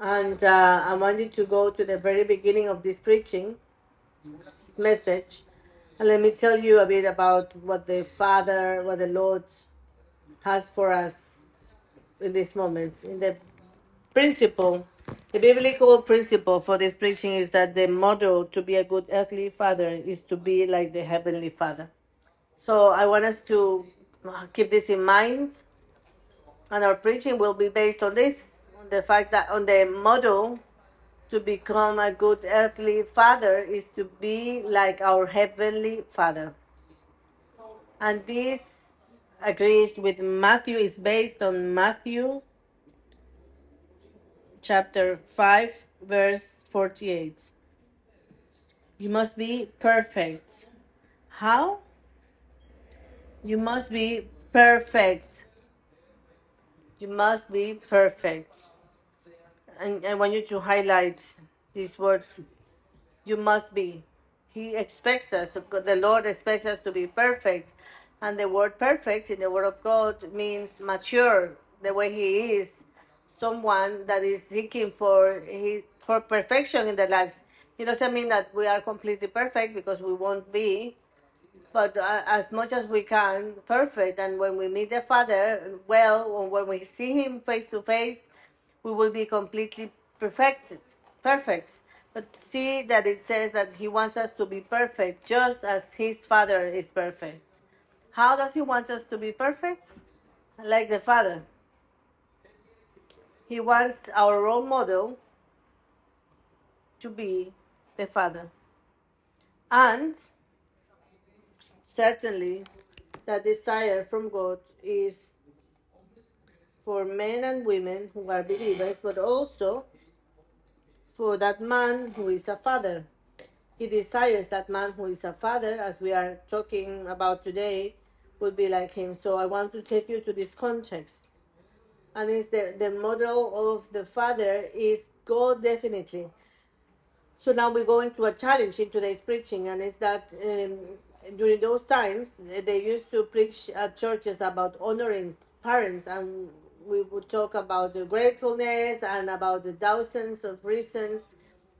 And uh, I wanted to go to the very beginning of this preaching message. And let me tell you a bit about what the Father, what the Lord has for us in this moment. In the principle, the biblical principle for this preaching is that the model to be a good earthly father is to be like the heavenly Father. So I want us to keep this in mind, and our preaching will be based on this, the fact that on the model to become a good earthly father is to be like our heavenly Father. And this agrees with Matthew, is based on Matthew chapter 5, verse 48. You must be perfect. How? You must be perfect. You must be perfect. And I want you to highlight this word. You must be. He expects us, the Lord expects us to be perfect. And the word perfect in the Word of God means mature, the way He is. Someone that is seeking for his, for perfection in their lives. It doesn't mean that we are completely perfect because we won't be, but uh, as much as we can, perfect. And when we meet the Father, well, when we see Him face to face, we will be completely perfect. Perfect. But see that it says that He wants us to be perfect, just as His Father is perfect. How does He want us to be perfect? Like the Father. He wants our role model to be the Father. And certainly the desire from God is for men and women who are believers, but also for that man who is a father. He desires that man who is a father, as we are talking about today, would be like him. So I want to take you to this context. And it's the, the model of the father is God definitely. So now we go into a challenge in today's preaching, and it's that um, during those times they used to preach at churches about honoring parents, and we would talk about the gratefulness and about the thousands of reasons,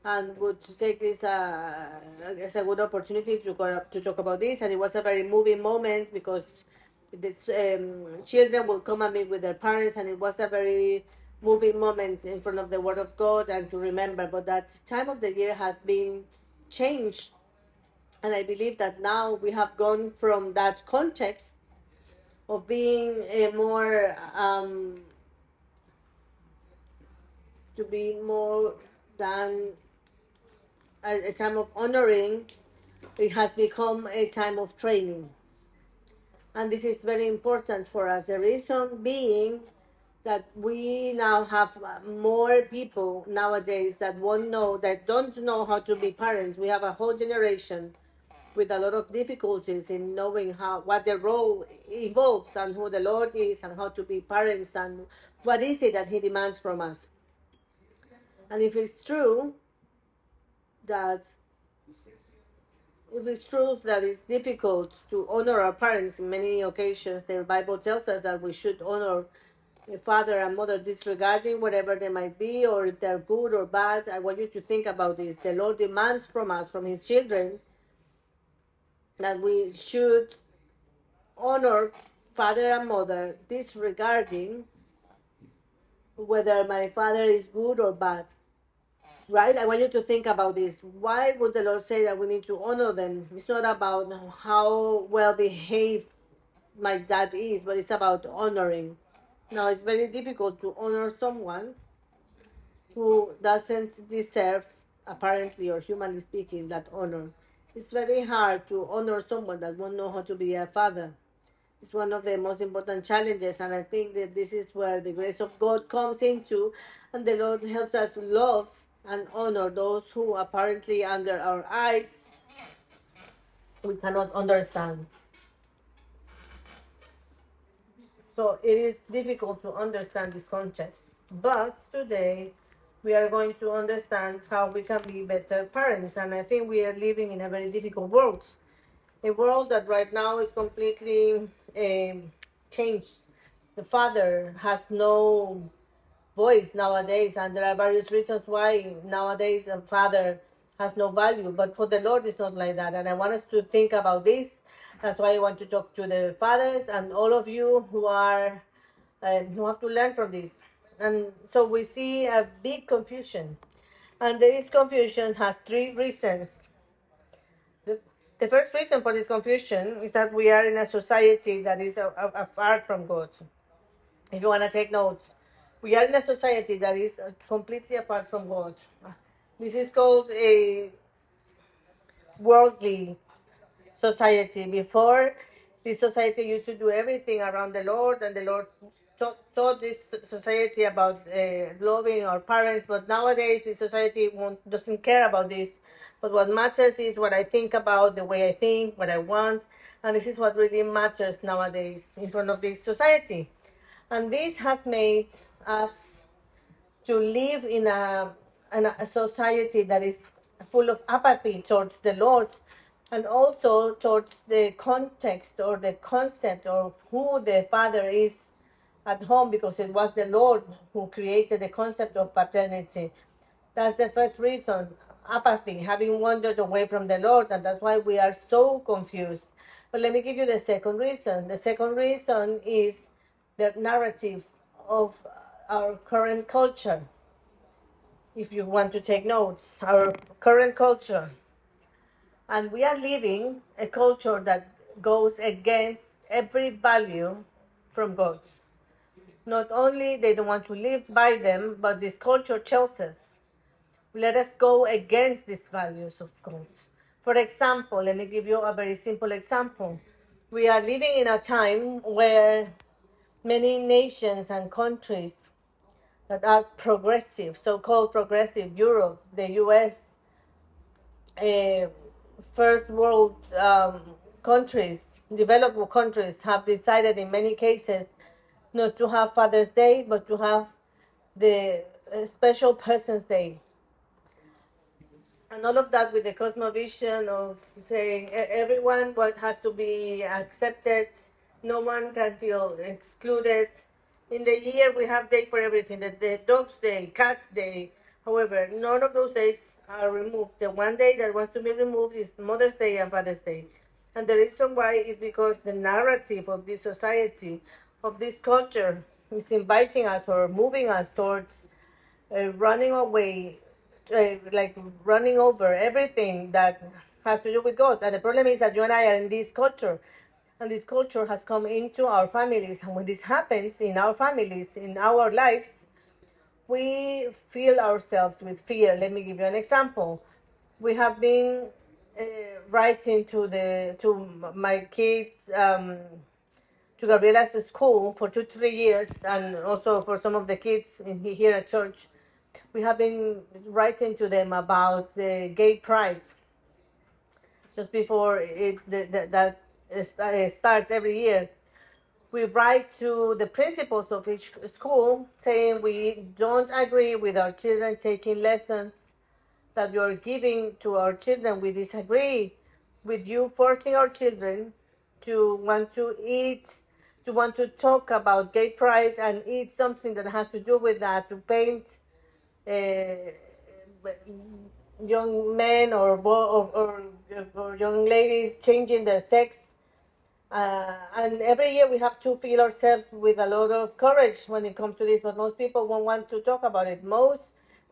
and would take this uh, as a good opportunity to go, to talk about this. And it was a very moving moment because this um, children will come and meet with their parents, and it was a very moving moment in front of the Word of God and to remember. But that time of the year has been changed, and I believe that now we have gone from that context of being a more um, to be more than a, a time of honoring. It has become a time of training and this is very important for us. The reason being that we now have more people nowadays that won't know, that don't know how to be parents. We have a whole generation with a lot of difficulties in knowing how what the role involves and who the Lord is and how to be parents and what is it that He demands from us. And if it's true that if it's true that it's difficult to honor our parents in many occasions, the Bible tells us that we should honor a father and mother disregarding whatever they might be or if they're good or bad. I want you to think about this. The Lord demands from us, from His children, that we should honor father and mother disregarding whether my father is good or bad right? I want you to think about this. Why would the Lord say that we need to honor them? It's not about how well behaved my dad is, but it's about honoring. Now, it's very difficult to honor someone who doesn't deserve, apparently or humanly speaking, that honor. It's very hard to honor someone that won't know how to be a father. It's one of the most important challenges, and I think that this is where the grace of God comes into, and the Lord helps us to love and honor those who apparently under our eyes we cannot understand. So it is difficult to understand this context. But today we are going to understand how we can be better parents. And I think we are living in a very difficult world. A world that right now is completely um, changed. The father has no voice nowadays, and there are various reasons why nowadays a father has no value. But for the Lord, it's not like that. And I want us to think about this. That's why I want to talk to the fathers and all of you who are uh, who have to learn from this. And so we see a big confusion, and this confusion has three reasons. The, the first reason for this confusion is that we are in a society that is a, a- apart from God. If you want to take notes, we are in a society that is completely apart from God. This is called a worldly society. Before, this society used to do everything around the Lord, and the Lord taught, this society about uh, loving our parents. But nowadays, the society doesn't care about this. But what matters is what I think about, the way I think, what I want, and this is what really matters nowadays in front of this society. And this has made us to live in a, in a society that is full of apathy towards the Lord and also towards the context or the concept of who the Father is at home because it was the Lord who created the concept of paternity. That's the first reason apathy, having wandered away from the Lord, and that's why we are so confused. But let me give you the second reason. The second reason is the narrative of our current culture. If you want to take notes, our current culture. And we are living a culture that goes against every value from God. Not only they don't want to live by them, but this culture tells us let us go against these values of God. For example, let me give you a very simple example. We are living in a time where many nations and countries that are progressive, so called progressive, Europe, the US, uh, first world um, countries, developed countries, have decided in many cases not to have Father's Day, but to have the uh, special Person's Day. And all of that with the cosmovision of saying everyone what has to be accepted. No one can feel excluded. In the year we have day for everything the, the dogs day cats day. However none of those days are removed. The one day that wants to be removed is mother's day and father's day. And the reason why is because the narrative of this society of this culture is inviting us or moving us towards uh, running away, uh, like running over everything that has to do with God. And the problem is that you and I are in this culture, and this culture has come into our families. And when this happens in our families, in our lives, we feel ourselves with fear. Let me give you an example. We have been uh, writing to the to my kids. Um, to Gabriela's school for two, three years, and also for some of the kids in here at church. We have been writing to them about the gay pride just before it the, the, that uh, starts every year. We write to the principals of each school saying we don't agree with our children taking lessons that you're giving to our children. We disagree with you forcing our children to want to eat, to want to talk about gay pride and eat something that has to do with that, to paint uh, young men or, or, or, or young ladies changing their sex. Uh, and every year we have to feel ourselves with a lot of courage when it comes to this, but most people won't want to talk about it. Most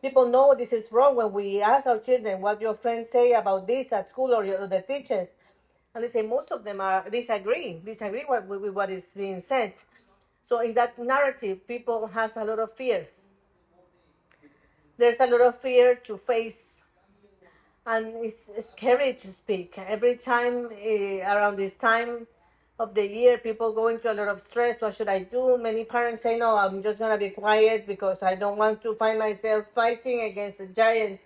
people know this is wrong when we ask our children what your friends say about this at school or the teachers. And they say most of them are disagree, disagree with, with what is being said. So in that narrative, people has a lot of fear. There's a lot of fear to face and it's, scary to speak. Every time uh, around this time of the year, people go into a lot of stress. What should I do? Many parents say, "No, I'm just gonna be quiet because I don't want to find myself fighting against a giant."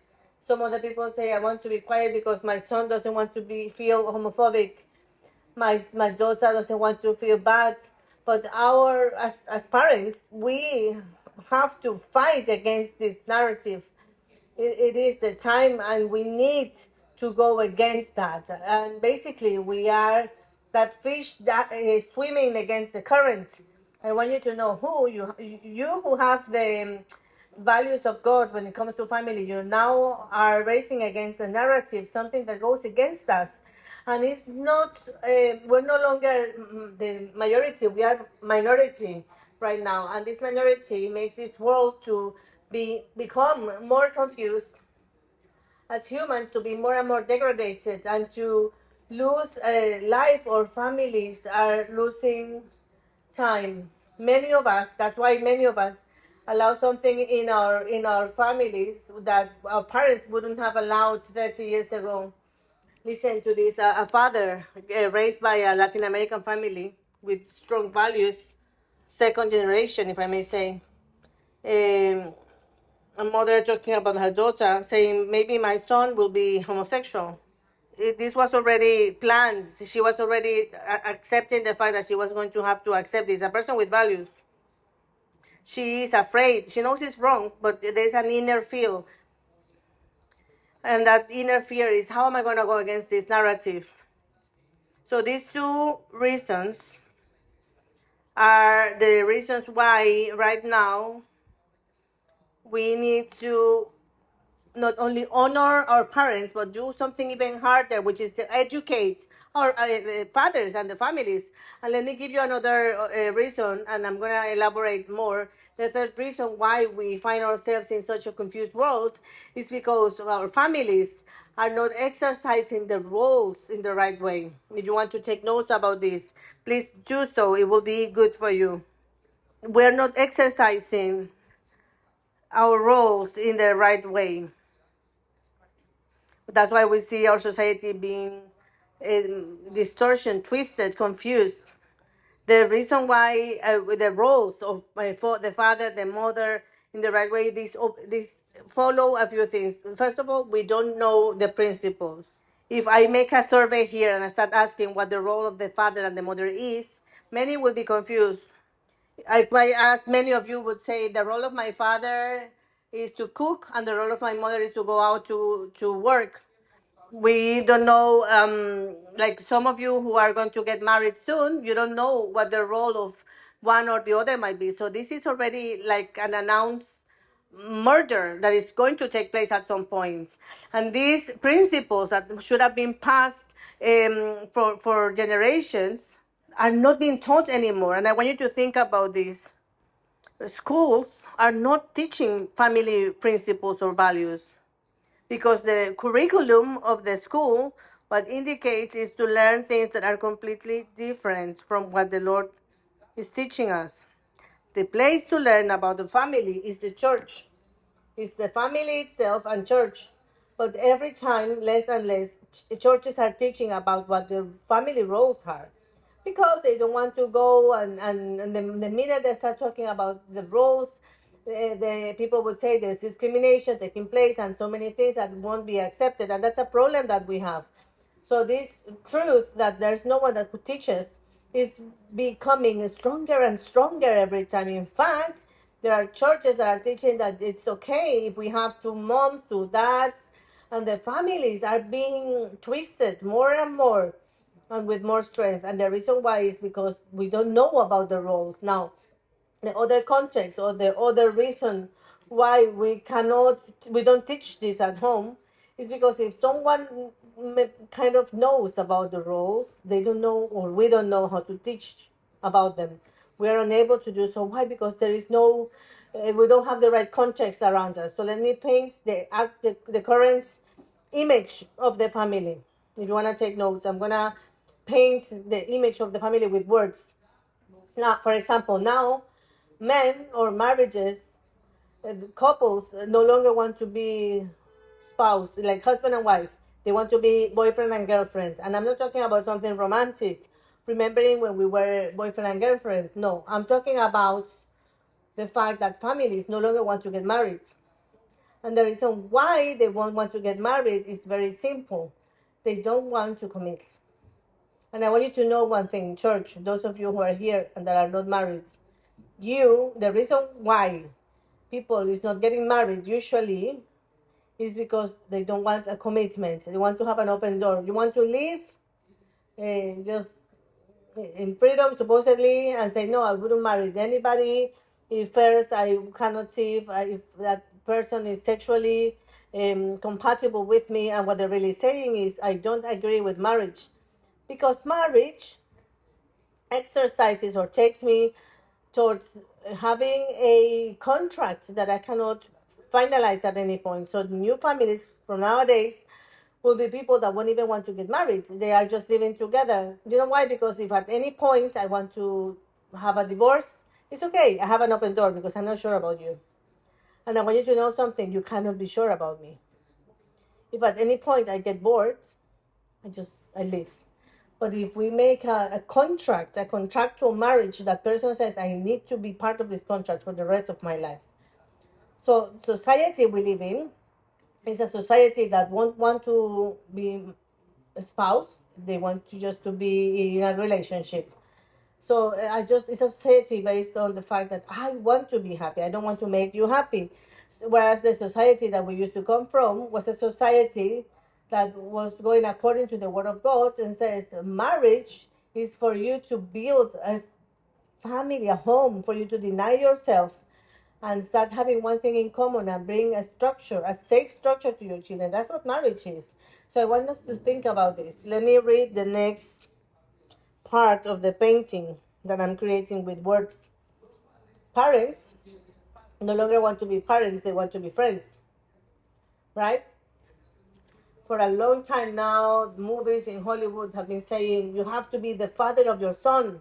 Some other people say, "I want to be quiet because my son doesn't want to be feel homophobic." my my daughter doesn't want to feel bad. But our as, as parents we have to fight against this narrative. It, it is the time and we need to go against that. And basically we are that fish that is swimming against the current. I want you to know who you you who have the values of God when it comes to family. You now are racing against a narrative, something that goes against us, and it's not. Uh, we're no longer mm, the majority. We are minority right now, and this minority makes this world to be become more confused as humans to be more and more degraded and to lose uh, life or families are losing time. Many of us, that's why many of us allow something in our in our families that our parents wouldn't have allowed 30 years ago. Listen to this: uh, a father uh, raised by a Latin American family with strong values, second generation, if I may say. Um, a mother talking about her daughter, saying maybe my son will be homosexual. It, this was already planned. She was already uh, accepting the fact that she was going to have to accept this. A person with values. She is afraid. She knows it's wrong, but there's an inner fear. And that inner fear is how am I going to go against this narrative? So these two reasons are the reasons why right now we need to not only honor our parents, but do something even harder, which is to educate uh, uh, fathers and the families. And let me give you another uh, reason, and I'm going to elaborate more. The third reason why we find ourselves in such a confused world is because our families are not exercising the roles in the right way. If you want to take notes about this, please do so. It will be good for you. We're not exercising our roles in the right way. That's why we see our society being um, distortion, twisted, confused. The reason why uh, the roles of my fa- the father, the mother, in the right way, these these follow a few things. First of all, we don't know the principles. If I make a survey here and I start asking what the role of the father and the mother is, many will be confused. I ask many of you would say the role of my father is to cook and the role of my mother is to go out to to work we don't know um like some of you who are going to get married soon you don't know what the role of one or the other might be. So this is already like an announced murder that is going to take place at some point. And these principles that should have been passed um, for for generations are not being taught anymore. And i want you to think about this schools are not teaching family principles or values because the curriculum of the school what indicates is to learn things that are completely different from what the lord is teaching us. The place to learn about the family is the church. It's the family itself and church. But every time less and less churches are teaching about what the family roles are. Because they don't want to go and, and, and the, the minute they start talking about the roles the, the people would say there's discrimination taking place and so many things that won't be accepted and that's a problem that we have so this truth that there's no one that could teach us is becoming stronger and stronger every time in fact there are churches that are teaching that it's okay if we have two moms two dads and the families are being twisted more and more and with more strength. And the reason why is because we don't know about the roles. Now, the other context or the other reason why we cannot, we don't teach this at home is because if someone kind of knows about the roles, they don't know or we don't know how to teach about them. We are unable to do so. Why? Because there is no, uh, we don't have the right context around us. So let me paint the, the, the current image of the family. If you want to take notes, I'm to paint the image of the family with words. Now, for example, now men or marriages, uh, couples no longer want to be spouse, like husband and wife. They want to be boyfriend and girlfriend. And I'm not talking about something romantic, remembering when we were boyfriend and girlfriend. No, I'm talking about the fact that families no longer want to get married. And the reason why they won't want to get married is very simple. They don't want to commit. And I want you to know one thing, church, those of you who are here and that are not married, you, the reason why people is not getting married usually is because they don't want a commitment. They want to have an open door. You want to live, and just in freedom supposedly and say no i wouldn't marry anybody if first i cannot see if, if that person is sexually um, compatible with me and what they're really saying is i don't agree with marriage because marriage exercises or takes me towards having a contract that i cannot finalize at any point so new families from nowadays will be people that won't even want to get married. They are just living together. You know why? Because if at any point I want to have a divorce, it's okay. I have an open door because I'm not sure about you. And I want you to know something. You cannot be sure about me. If at any point I get bored, I just I leave. But if we make a, a contract, a contractual marriage, that person says I need to be part of this contract for the rest of my life. So society we live in is a society that won't want to be a spouse. They want to just to be in a relationship. So i just it's a society based on the fact that i want to be happy. I don't want to make you happy. Whereas the society that we used to come from was a society that was going according to the word of god and says marriage is for you to build a family a home for you to deny yourself and start having one thing in common and bring a structure, a safe structure to your children. That's what marriage is. So I want us to think about this. Let me read the next part of the painting that I'm creating with words. Parents no longer want to be parents, they want to be friends. Right? For a long time now, movies in Hollywood have been saying you have to be the father of your son,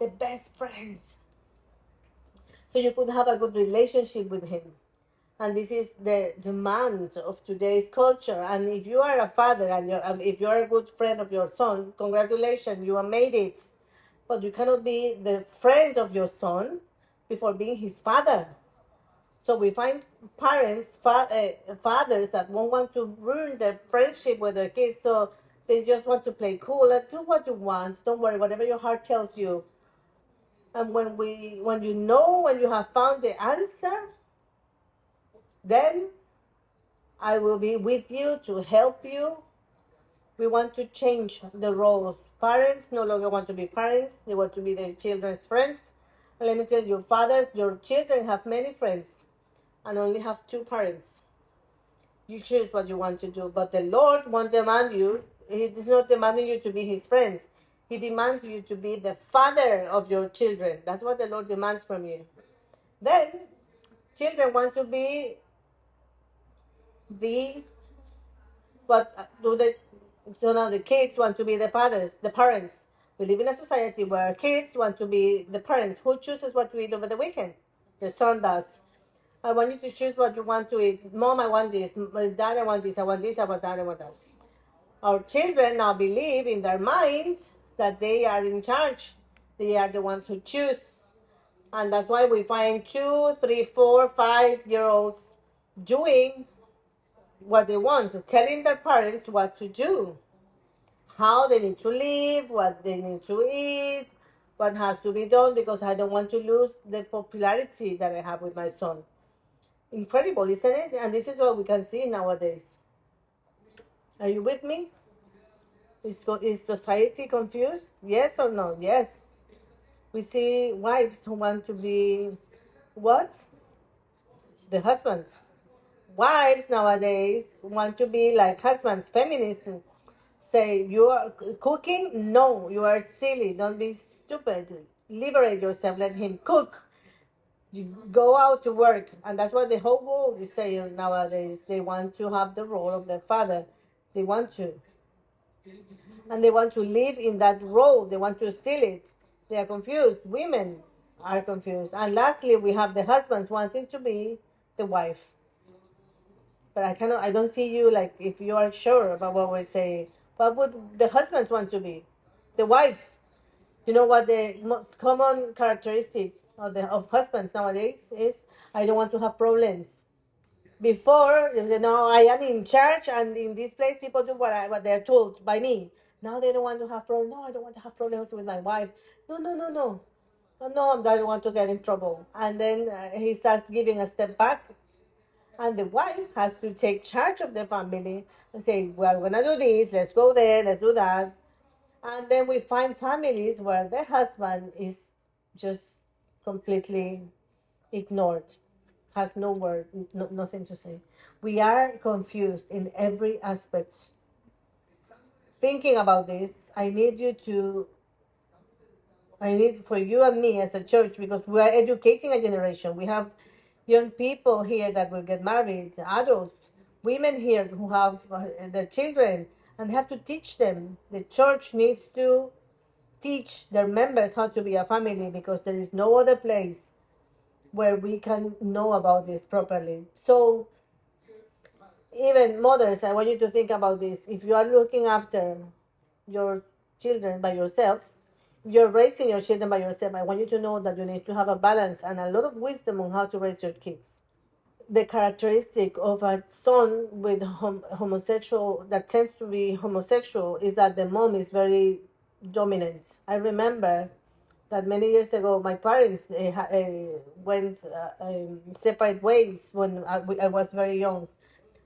the best friends. So you could have a good relationship with him. And this is the demand of today's culture. And if you are a father and you're, um, if you're a good friend of your son congratulations you have made it. But you cannot be the friend of your son before being his father so we find parents fa- uh, fathers that won't want to ruin their friendship with their kids so they just want to play cool do what you want don't worry whatever your heart tells you and when we when you know when you have found the answer, then I will be with you to help you. We want to change the roles. Parents no longer want to be parents, they want to be their children's friends. And let me tell you, fathers, your children have many friends and only have two parents. You choose what you want to do, but the Lord won't demand you. He is not demanding you to be his friend. He demands you to be the father of your children. That's what the Lord demands from you. Then, children want to be the but do the so now the kids want to be the fathers, the parents. We live in a society where kids want to be the parents. Who chooses what to eat over the weekend? The son does. I want you to choose what you want to eat. Mom, I want this. Uh, Dad, I want this. I want this. I want that. I want that. Our children now believe in their minds that they are in charge. They are the ones who choose. And that's why we find two, three, four, five year olds doing what they want, telling their parents what to do, how they need to live, what they need to eat, what has to be done, because I don't want to lose the popularity that I have with my son. Incredible, isn't it? And this is what we can see nowadays. Are you with me? Is, is society confused? Yes or no? Yes. We see wives who want to be what? The husband. Wives nowadays want to be like husbands, feminists. Say, you are cooking? No, you are silly. Don't be stupid. Liberate yourself. Let him cook. You go out to work. And that's what the whole world is saying nowadays. They want to have the role of the father. They want to and they want to live in that role. They want to steal it. They are confused. Women are confused. And lastly, we have the husbands wanting to be the wife. But I cannot. I don't see you like if you are sure about what we're saying. What would the husbands want to be? The wives. You know what the most common characteristics of the of husbands nowadays is? I don't want to have problems. Before they say, "No, I am in charge, and in this place, people do what I, what they're told by me." Now they don't want to have problems. No, I don't want to have problems with my wife. No, no, no, no. Oh, no, I don't want to get in trouble. And then uh, he starts giving a step back. And the wife has to take charge of the family and say, well, we're going to do this. Let's go there. Let's do that. And then we find families where the husband is just completely ignored, has no word, no, nothing to say. We are confused in every aspect. Thinking about this, I need you to, I need for you and me as a church, because we are educating a generation. We have young people here that will get married, adults, women here who have uh, their children, and have to teach them. The church needs to teach their members how to be a family because there is no other place where we can know about this properly. So, even mothers, I want you to think about this. If you are looking after your children by yourself, you're raising your children by yourself, I want you to know that you need to have a balance and a lot of wisdom on how to raise your kids. The characteristic of a son with hom- homosexual that tends to be homosexual is that the mom is very dominant. I remember that many years ago, my parents uh, uh, went uh, um, separate ways when I, I was very young.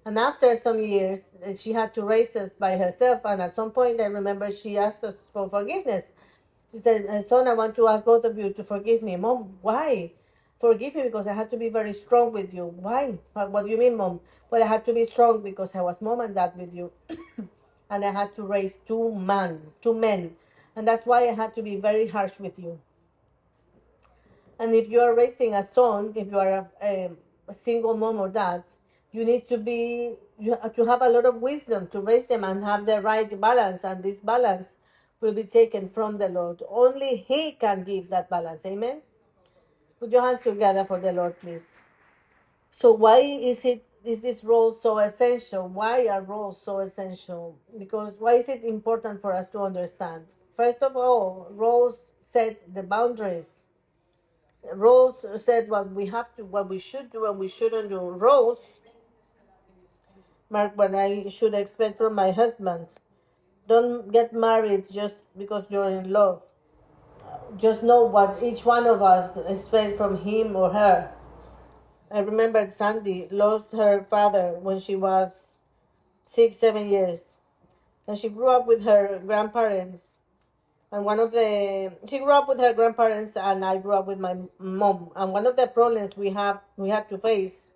And after some years, uh, she had to raise us by herself. And at some point, I remember she asked us for forgiveness. She said, "Uh, Son, I want to ask both of you to forgive me. Mom, why? Forgive me because I had to be very strong with you. Why? What, do you mean, Mom? Well, I had to be strong because I was mom and dad with you. and I had to raise two men, two men. And that's why I had to be very harsh with you. And if you are raising a son, if you are a, a, a single mom or dad, you need to be you have to have a lot of wisdom to raise them and have the right balance. And this balance will be taken from the Lord. Only He can give that balance. Amen. Put your hands together for the Lord, please. So why is it is this role so essential? Why are roles so essential? Because why is it important for us to understand? First of all, roles set the boundaries Roles said what we have to, what we should do and we shouldn't do. Roles mark what I should expect from my husband. Don't get married just because you're in love. Just know what each one of us expect from him or her. I remember Sandy lost her father when she was six, seven years. And she grew up with her grandparents and one of the she grew up with her grandparents and i grew up with my mom and one of the problems we have we had to face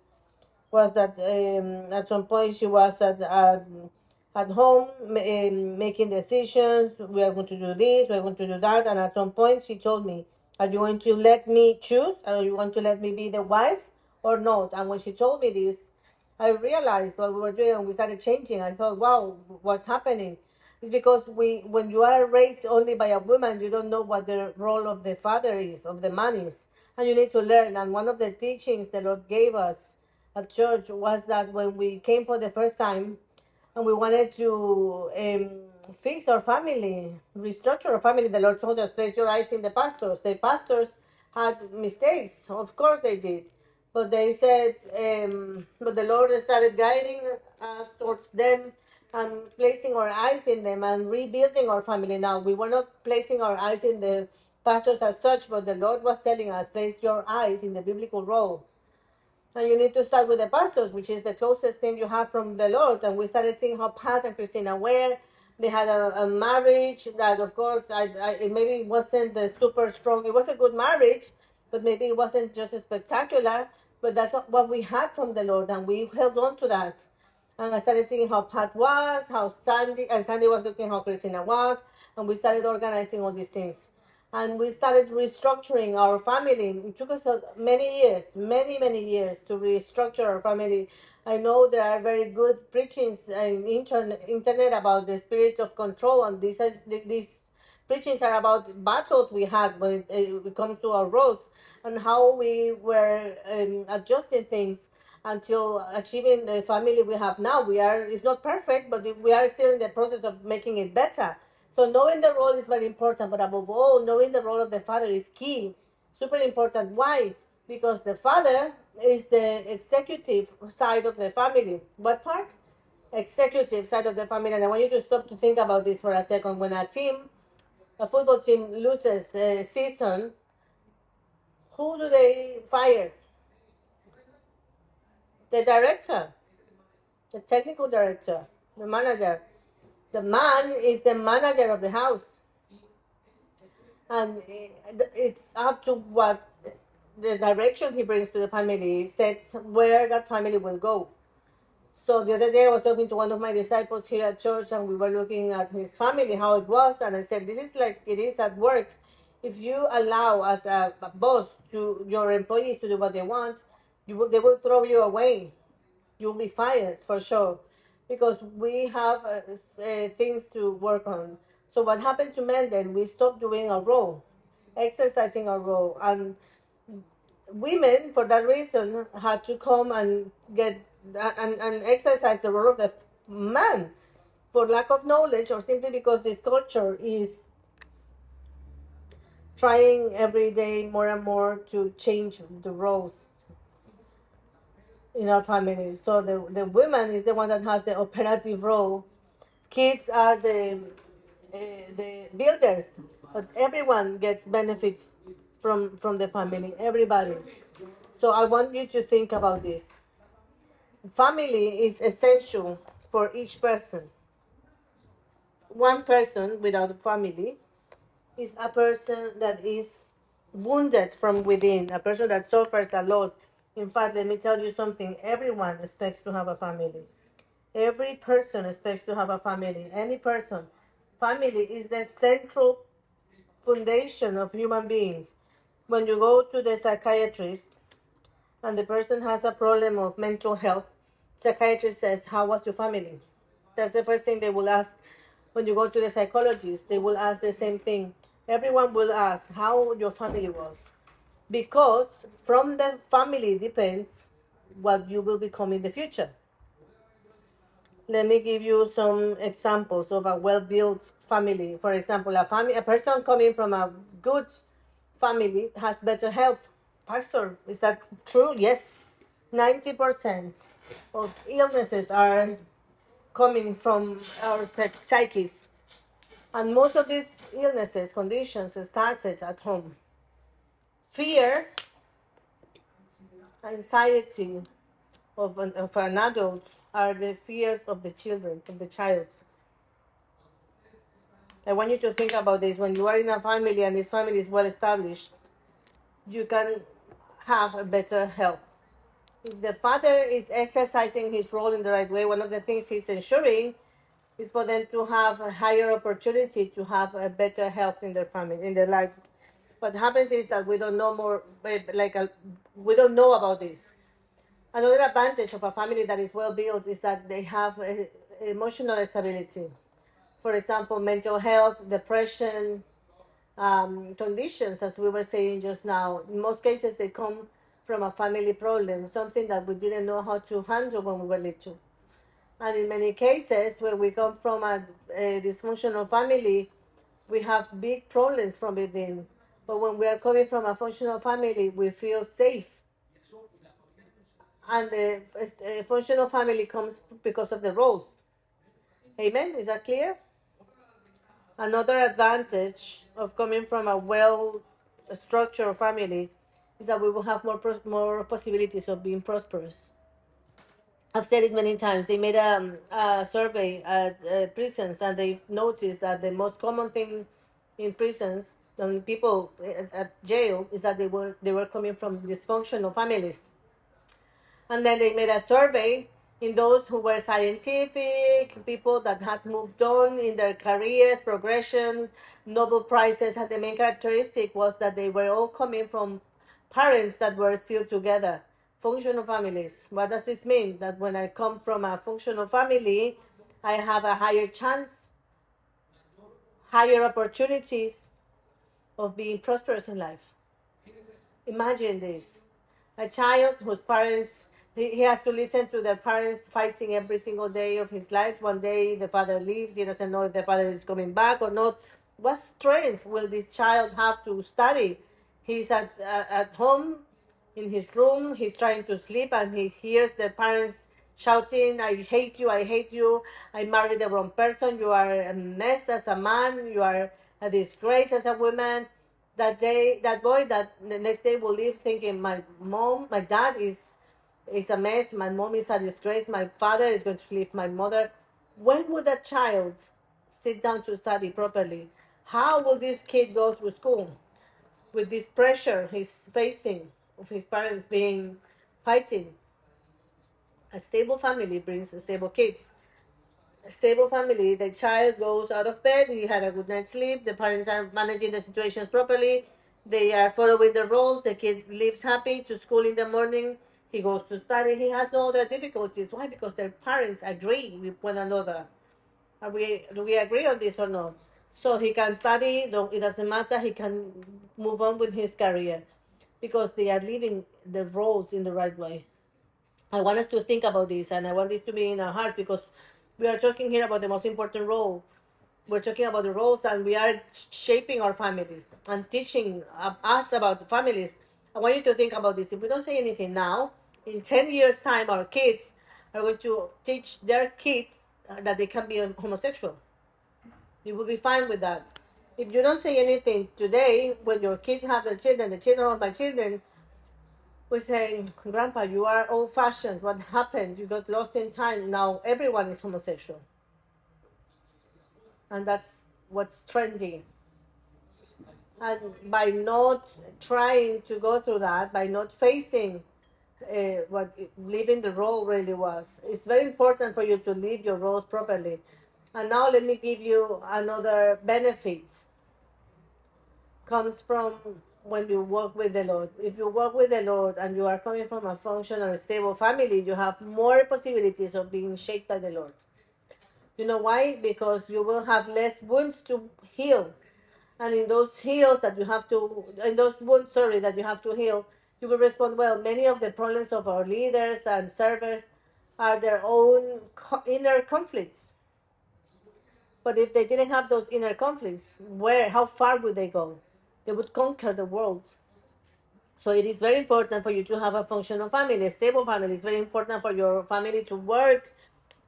was that um, at some point she was at at, at home um, making decisions we are going to do this we are going to do that and at some point she told me are you going to let me choose are you going to let me be the wife or not and when she told me this I realized what we were doing and we started changing. I thought, wow, what's happening? It's because we, when you are raised only by a woman, you don't know what the role of the father is, of the man is, and you need to learn. And one of the teachings the Lord gave us at church was that when we came for the first time, and we wanted to um, fix our family, restructure our family. The Lord told us, place your eyes in the pastors. The pastors had mistakes, of course they did, but they said, um, but the Lord started guiding us towards them and placing our eyes in them and rebuilding our family. Now we were not placing our eyes in the pastors as such, but the Lord was telling us, place your eyes in the biblical role and you need to start with the pastors, which is the closest thing you have from the Lord. And we started seeing how Pat and Christina were. They had a, a marriage that, of course, I, I, it maybe wasn't the super strong. It was a good marriage, but maybe it wasn't just spectacular. But that's what, what we had from the Lord, and we held on to that. And I started seeing how Pat was, how Sandy, and Sandy was looking how Christina was, and we started organizing all these things and we started restructuring our family. It took us many years, many, many years to restructure our family. I know there are very good preachings in internet, internet about the spirit of control, and these these preachings are about battles we had when it, it comes to our roles and how we were um, adjusting things until achieving the family we have now. We are it's not perfect, but we are still in the process of making it better. So knowing the role is very important, but above all, knowing the role of the father is key, super important. Why? Because the father is the executive side of the family. What part? Executive side of the family. And I want you to stop to think about this for a second. When a team, a football team loses a season, who do they fire? The director, the technical director, the manager. The man is the manager of the house. and it's up to what the direction he brings to the family sets where that family will go. So the other day I was talking to one of my disciples here at church and we were looking at his family, how it was, and I said, This is like it is at work. If you allow as a boss to your employees to do what they want, you will, they will throw you away. You'll be fired for sure because we have uh, uh, things to work on. So what happened to men then? We stopped doing our role, exercising our role, and women, for that reason, had to come and get and, and exercise the role of the man for lack of knowledge or simply because this culture is trying every day more and more to change the roles in our families. So the, the woman is the one that has the operative role. Kids are the uh, the builders, but everyone gets benefits from from the family. Everybody. So I want you to think about this. Family is essential for each person. One person without family is a person that is wounded from within, a person that suffers a lot. In fact, let me tell you something everyone expects to have a family. Every person expects to have a family. Any person. Family is the central foundation of human beings. When you go to the psychiatrist and the person has a problem of mental health, psychiatrist says, How was your family? That's the first thing they will ask. When you go to the psychologist, they will ask the same thing. Everyone will ask how your family was. Because from the family depends what you will become in the future. Let me give you some examples of a well-built family. For example, a family, a person coming from a good family has better health. Pastor, is that true? Yes. 90% of illnesses are coming from our psyches. And most of these illnesses, conditions started at home. Fear, anxiety of an, of an adult are the fears of the children, of the child. I want you to think about this. When you are in a family and this family is well established, you can have a better health. If the father is exercising his role in the right way, one of the things he's ensuring is for them to have a higher opportunity to have a better health in their family, in their lives. What happens is that we don't know more, eh, like a, we don't know about this. Another advantage of a family that is well built is that they have a, emotional stability. For example, mental health, depression, um, conditions, as we were saying just now. In most cases, they come from a family problem, something that we didn't know how to handle when we were little. And in many cases, when we come from a, a dysfunctional family, we have big problems from within. But when we are coming from a functional family, we feel safe and the uh, functional family comes because of the roles. Amen. Is that clear? Another advantage of coming from a well structured family is that we will have more more possibilities of being prosperous. I've said it many times. They made a, a survey at uh, prisons and they noticed that the most common thing in prisons and people at, at jail is that they were they were coming from dysfunctional families and then they made a survey in those who were scientific, people that had moved on in their careers, progression, Nobel Prizes. And the main characteristic was that they were all coming from parents that were still together, functional families. What does this mean? That when I come from a functional family, I have a higher chance, higher opportunities of being prosperous in life. Imagine this a child whose parents he, has to listen to their parents fighting every single day of his life. One day the father leaves, he doesn't know if the father is coming back or not. What strength will this child have to study? He's at, uh, at home in his room, he's trying to sleep, and he hears the parents shouting, I hate you, I hate you, I married the wrong person, you are a mess as a man, you are a disgrace as a woman. That day, that boy, that the next day will leave thinking, my mom, my dad is is a mess. My mom is a disgrace. My father is going to leave my mother. When would a child sit down to study properly? How will this kid go through school with this pressure he's facing of his parents being fighting? A stable family brings stable kids. Stable family, the child goes out of bed, he had a good night's sleep, the parents are managing the situations properly, they are following the rules, the kid lives happy to school in the morning, he goes to study, he has no other difficulties. Why? Because their parents agree with one another. Are we do we agree on this or not? So he can study, though it doesn't matter, he can move on with his career because they are living the roles in the right way. I want us to think about this and I want this to be in our heart because we are talking here about the most important role. We're talking about the roles and we are shaping our families and teaching uh, us about the families. I want you to think about this. If we don't say anything now, in 10 years' time, our kids are going to teach their kids uh, that they can be homosexual. You will be fine with that. If you don't say anything today, when your kids have their children, the children of my children, we say, Grandpa, you are old fashioned. What happened? You got lost in time. Now everyone is homosexual. And that's what's trendy. And by not trying to go through that, by not facing uh, what living the role really was, it's very important for you to live your roles properly. And now let me give you another benefit. Comes from when you work with the Lord. If you work with the Lord and you are coming from a functional, stable family, you have more possibilities of being shaped by the Lord. You know why? Because you will have less wounds to heal. And in those heals that you have to, in those wounds, sorry, that you have to heal, you will respond well. Many of the problems of our leaders and servers are their own inner conflicts. But if they didn't have those inner conflicts, where, how far would they go? They would conquer the world. So it is very important for you to have a functional family, a stable family. It's very important for your family to work.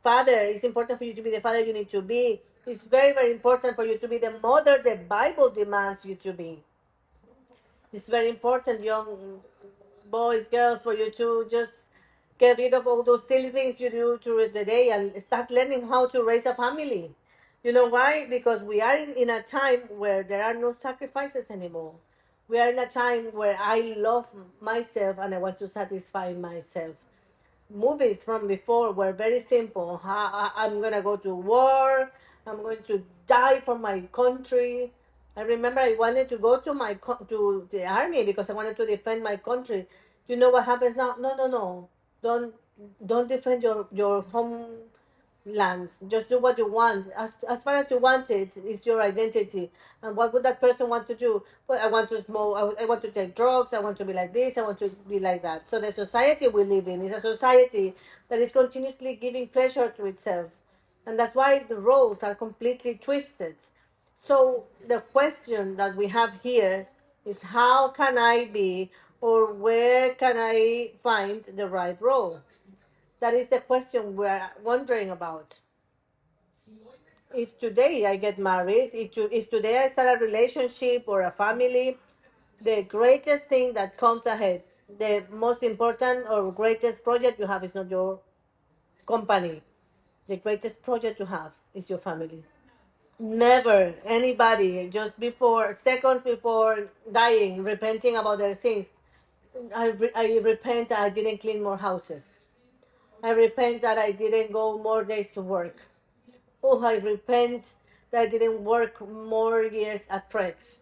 Father, it's important for you to be the father you need to be. It's very, very important for you to be the mother the Bible demands you to be. It's very important, young boys, girls, for you to just get rid of all those silly things you do through the day and start learning how to raise a family. You know why? Because we are in a time where there are no sacrifices anymore. We are in a time where I love myself and I want to satisfy myself. Movies from before were very simple. I'm gonna go to war. I'm going to die for my country. I remember I wanted to go to my to the army because I wanted to defend my country. You know what happens now? No, no, no. Don't don't defend your your home lands. Just do what you want. As as far as you want it, it's your identity. And what would that person want to do? Well, I want to smoke. I, I want to take drugs. I want to be like this. I want to be like that. So the society we live in is a society that is continuously giving pleasure to itself, and that's why the roles are completely twisted. So the question that we have here is how can I be or where can I find the right role? That is the question we're wondering about. If today I get married, if, to, if today I start a relationship or a family, the greatest thing that comes ahead, the most important or greatest project you have is not your company. The greatest project you have is your family. Never anybody just before seconds before dying, repenting about their sins. I, re- I repent I didn't clean more houses. I repent that I didn't go more days to work. Oh, I repent that I didn't work more years at Pret's.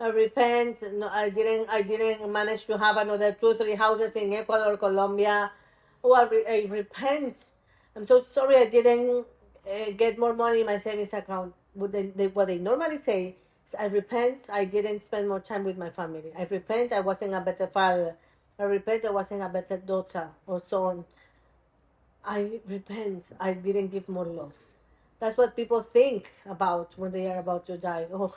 I repent. No, I didn't. I didn't manage to have another two, three houses in Ecuador, Colombia. Oh, I, re- I repent. I'm so sorry. I didn't uh, get more money in my savings account. What they, they what they normally say is, I repent. I didn't spend more time with my family. I repent. I wasn't a better father. I repent. I wasn't a better daughter or son. I repent. I didn't give more love. That's what people think about when they are about to die. Oh,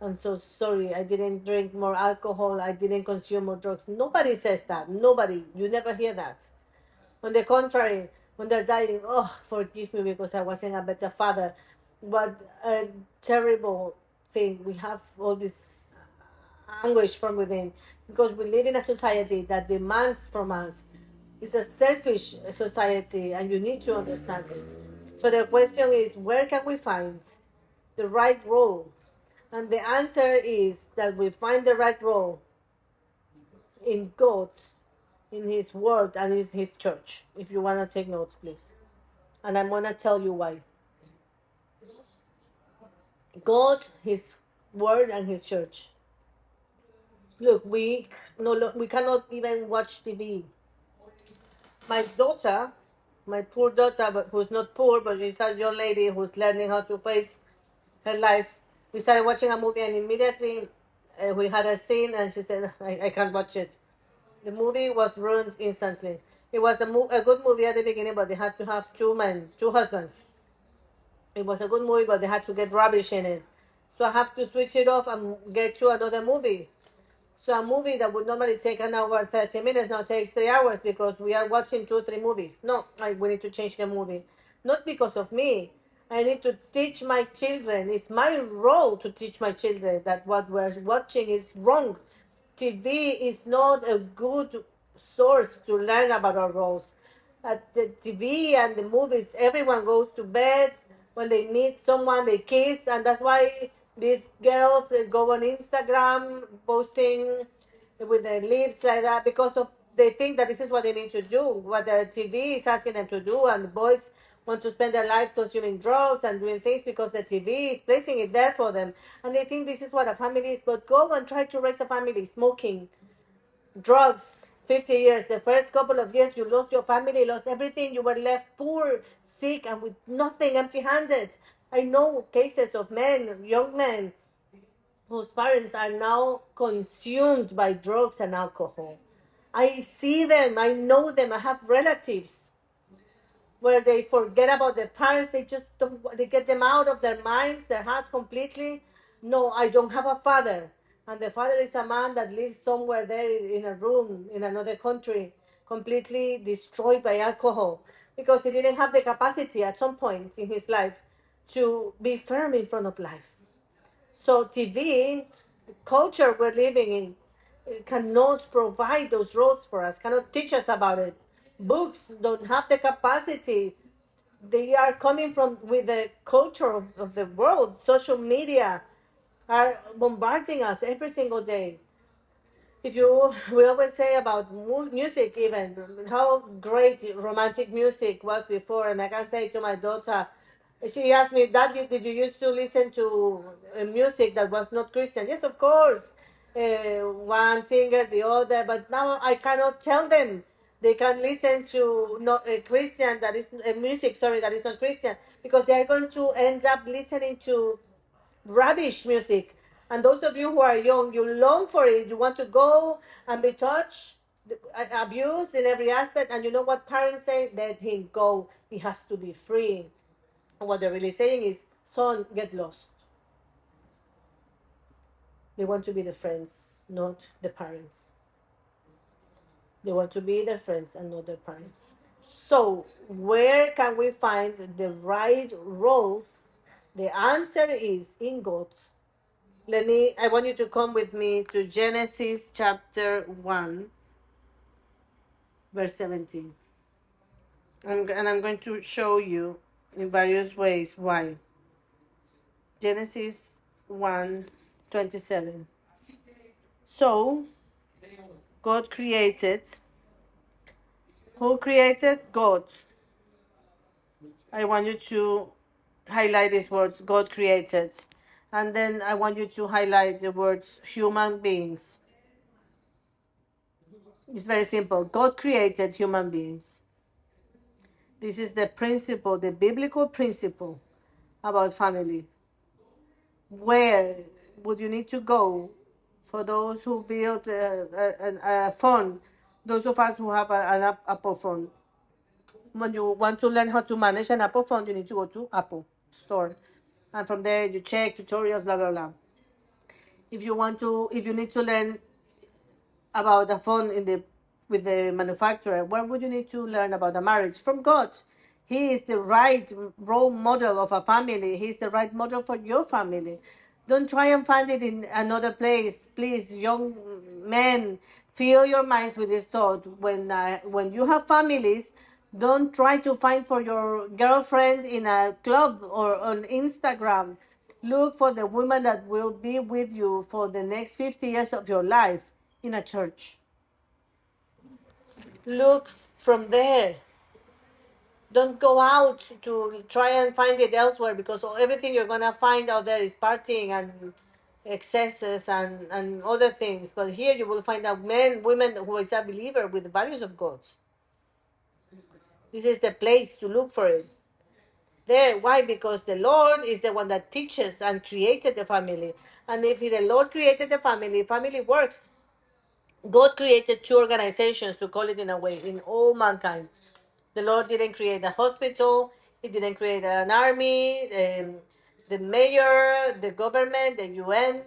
I'm so sorry. I didn't drink more alcohol. I didn't consume more drugs. Nobody says that. Nobody. You never hear that. On the contrary, when they're dying, oh, forgive me because I wasn't a better father. What a terrible thing. We have all this anguish from within because we live in a society that demands from us. It's a selfish society, and you need to understand it. So the question is, where can we find the right role? And the answer is that we find the right role in God, in His Word, and in His church. If you want to take notes, please. And I'm going to tell you why. God, His Word, and His church. Look, we no, we cannot even watch TV. My daughter, my poor daughter, but who's not poor, but she's a young lady who's learning how to face her life. We started watching a movie, and immediately uh, we had a scene, and she said, I, I can't watch it. The movie was ruined instantly. It was a, mo- a good movie at the beginning, but they had to have two men, two husbands. It was a good movie, but they had to get rubbish in it. So I have to switch it off and get to another movie. So a movie that would normally take an hour, 30 minutes, now takes three hours because we are watching two, three movies. No, I, we need to change the movie. Not because of me. I need to teach my children. It's my role to teach my children that what we're watching is wrong. TV is not a good source to learn about our roles. At the TV and the movies, everyone goes to bed when they meet someone, they kiss, and that's why these girls go on Instagram posting with their lips like that because of they think that this is what they need to do, what the TV is asking them to do, and boys want to spend their lives consuming drugs and doing things because the TV is placing it there for them, and they think this is what a family is. But go and try to raise a family smoking, drugs. 50 years, the first couple of years, you lost your family, lost everything. You were left poor, sick, and with nothing, empty handed. I know cases of men, young men, whose parents are now consumed by drugs and alcohol. I see them, I know them, I have relatives where they forget about their parents, they just don't, they get them out of their minds, their hearts completely. No, I don't have a father. And the father is a man that lives somewhere there in a room in another country, completely destroyed by alcohol because he didn't have the capacity at some point in his life to be firm in front of life. So TV, the culture we're living in, cannot provide those roles for us, cannot teach us about it. Books don't have the capacity. They are coming from with the culture of, of the world. Social media are bombarding us every single day. If you, we always say about music, even how great romantic music was before, and I can say to my daughter, she asked me, Dad, you, did you used to listen to uh, music that was not Christian? Yes, of course. Uh, one singer, the other, but now I cannot tell them they can listen to not a Christian that is uh, music, sorry, that is not Christian, because they are going to end up listening to rubbish music. And those of you who are young, you long for it. You want to go and be touched, uh, abused in every aspect. And you know what parents say? Let him go. He has to be free. What they're really saying is, son, get lost. They want to be the friends, not the parents. They want to be their friends and not their parents. So, where can we find the right roles? The answer is in God. Let me, I want you to come with me to Genesis chapter 1, verse 17. I'm, and I'm going to show you in various ways why. Genesis 1 27. So, God created. Who created? God. I want you to highlight these words God created. And then I want you to highlight the words human beings. It's very simple. God created human beings. This is the principle, the biblical principle about family. Where would you need to go for those who build a, a, a phone, those of us who have a, an Apple phone? When you want to learn how to manage an Apple phone, you need to go to Apple Store. And from there, you check tutorials, blah, blah, blah. If you want to, if you need to learn about the phone in the with the manufacturer where would you need to learn about a marriage? From god. He is the right role model of a family. He's the right model for your family. Don't try and find it in another place. Please young men fill your minds with this thought. When uh, when you have families don't try to find for your girlfriend in a club or on instagram. Look for the woman that will be with you for the next 50 years of your life in a church. Look from there. Don't go out to try and find it elsewhere because everything you're to find out there is partying and excesses and, and other things. But here you will find out men, women who is a believer with the values of God. This is the place to look for it. There, why? Because the Lord is the one that teaches and created the family. And if the Lord created the family, family works. God created two organizations to call it in a way in all mankind. The Lord didn't create a hospital. He didn't create an army. Um, the mayor, the government, the UN.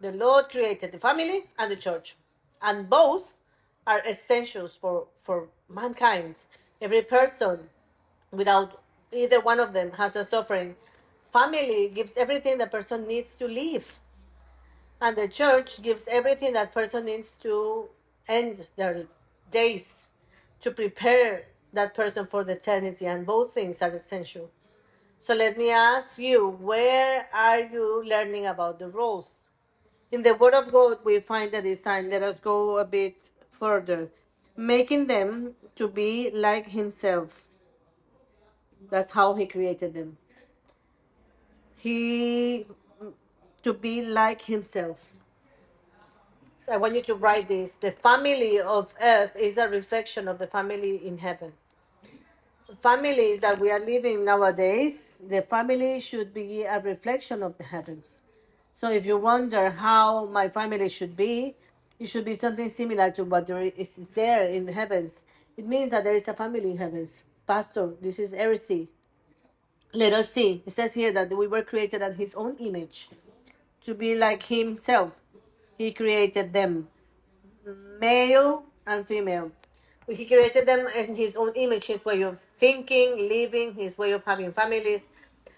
The Lord created the family and the church, and both are essentials for for mankind. Every person, without either one of them, has a suffering. Family gives everything the person needs to live, and the church gives everything that person needs to end their days to prepare that person for the eternity, and both things are essential. So let me ask you, where are you learning about the roles? In the Word of God, we find the design. Let us go a bit further. Making them to be like Himself. That's how He created them. He to be like Himself. So I want you to write this. The family of earth is a reflection of the family in heaven The family that we are living nowadays, the family should be a reflection of the heavens. So if you wonder how my family should be, it should be something similar to what there is there in the heavens. It means that there is a family in heavens. Pastor, this is heresy. Let us see. It says here that we were created at his own image to be like himself. He created them, male and female. He created them in his own image, his way of thinking, living, his way of having families.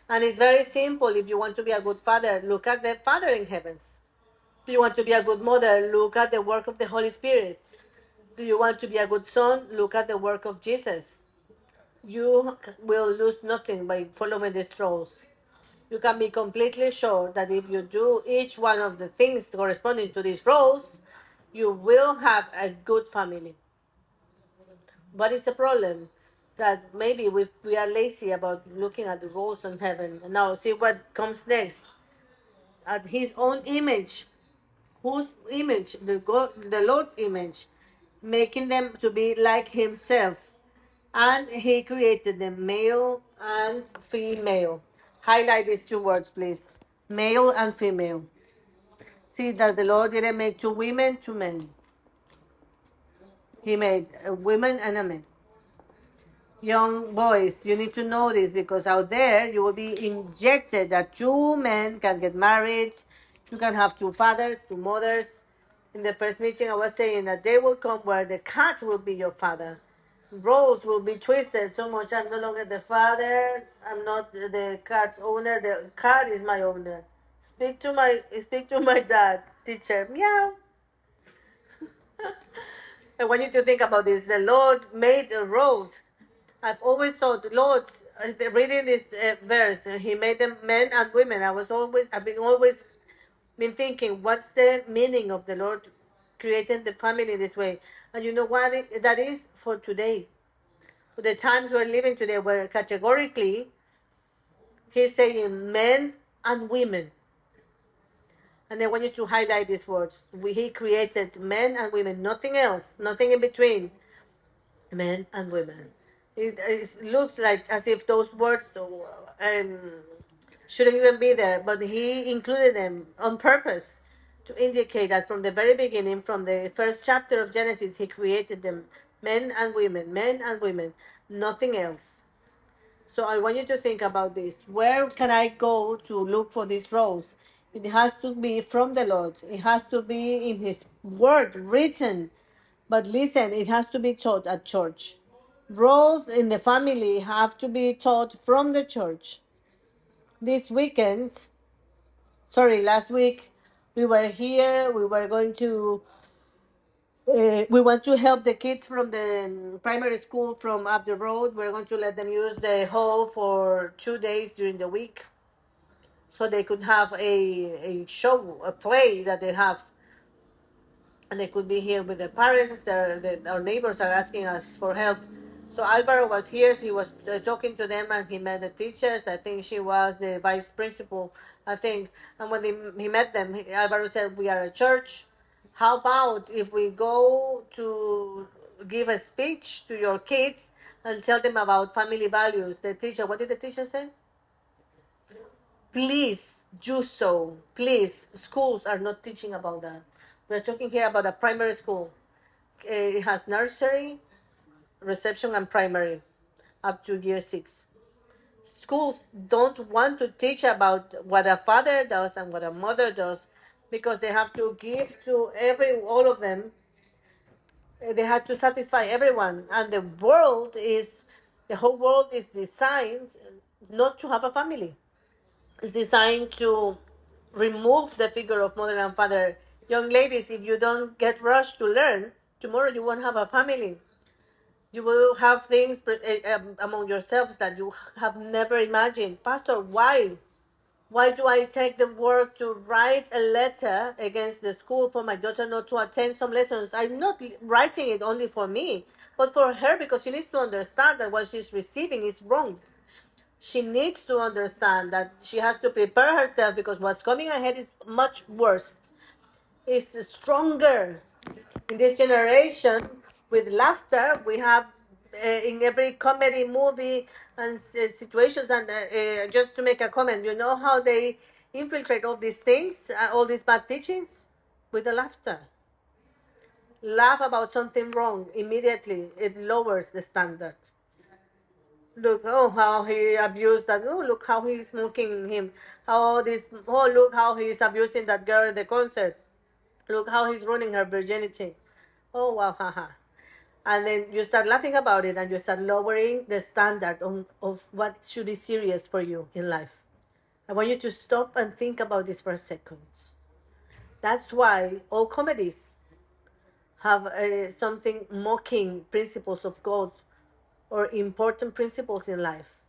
And it's very simple. If you want to be a good father, look at the Father in heavens. Do you want to be a good mother? Look at the work of the Holy Spirit. Do you want to be a good son? Look at the work of Jesus. You will lose nothing by following these roles. You can be completely sure that if you do each one of the things corresponding to these roles, you will have a good family. What is the problem? That maybe we, we are lazy about looking at the roles in heaven. Now, see what comes next. At his own image. Whose image? The, God, the Lord's image. Making them to be like himself. And he created them male and female. Highlight these two words, please. Male and female. See that the Lord didn't make two women, two men. He made a women and a man. Young boys, you need to know this because out there you will be injected that two men can get married. You can have two fathers, two mothers. In the first meeting, I was saying that day will come where the cat will be your father. Roles will be twisted so much. I'm no longer the father. I'm not the cat owner. The cat is my owner. Speak to my speak to my dad, teacher. Meow. I want you to think about this. The Lord made the roles. I've always thought, Lord, uh, reading this uh, verse, uh, He made them men and women. I was always, I've been always been thinking, what's the meaning of the Lord creating the family this way? And you know what it, that is for today, for the times we're living today, where categorically He's saying men and women. And I want you to highlight these words. We, he created men and women, nothing else, nothing in between. Men and women. It, it looks like as if those words um, shouldn't even be there, but he included them on purpose to indicate that from the very beginning, from the first chapter of Genesis, he created them men and women, men and women, nothing else. So I want you to think about this. Where can I go to look for these roles? It has to be from the Lord. It has to be in His Word written. But listen, it has to be taught at church. Roles in the family have to be taught from the church. This weekend, sorry, last week, we were here. We were going to uh, we want to help the kids from the primary school from up the road. We're going to let them use the hall for two days during the week so they could have a, a show, a play that they have, and they could be here with their parents. Their, the, our neighbors are asking us for help. So Alvaro was here. So He was uh, talking to them, and he met the teachers. I think she was the vice principal. I think, and when he, he met them, he, Alvaro said, "We are a church. How about if we go to give a speech to your kids and tell them about family values?" The teacher, what did the teacher say? Please do so. Please, schools are not teaching about that. We're talking here about a primary school. It has nursery, reception, and primary up to year six. Schools don't want to teach about what a father does and what a mother does because they have to give to every all of them. They have to satisfy everyone, and the world is the whole world is designed not to have a family. It's designed to remove the figure of mother and father. Young ladies, if you don't get rushed to learn, tomorrow you won't have a family. You will have things eh, um, among yourselves that you have never imagined. Pastor, why? Why do I take the work to write a letter against the school for my daughter not to attend some lessons? I'm not writing it only for me, but for her because she needs to understand that what she's receiving is wrong she needs to understand that she has to prepare herself because what's coming ahead is much worse. It's stronger in this generation with laughter. We have uh, in every comedy movie and s- situations. And uh, uh, just to make a comment, you know how they infiltrate all these things, uh, all these bad teachings, with the laughter. Laugh about something wrong immediately. It lowers the standard. Look, oh, how he abused that. Oh, look how he's mocking him. How this, oh, look how he's abusing that girl at the concert. Look how he's ruining her virginity. Oh, wow, haha. And then you start laughing about it and you start lowering the standard on, of what should be serious for you in life. I want you to stop and think about this for a second. That's why all comedies have uh, something mocking principles of God or important principles in life.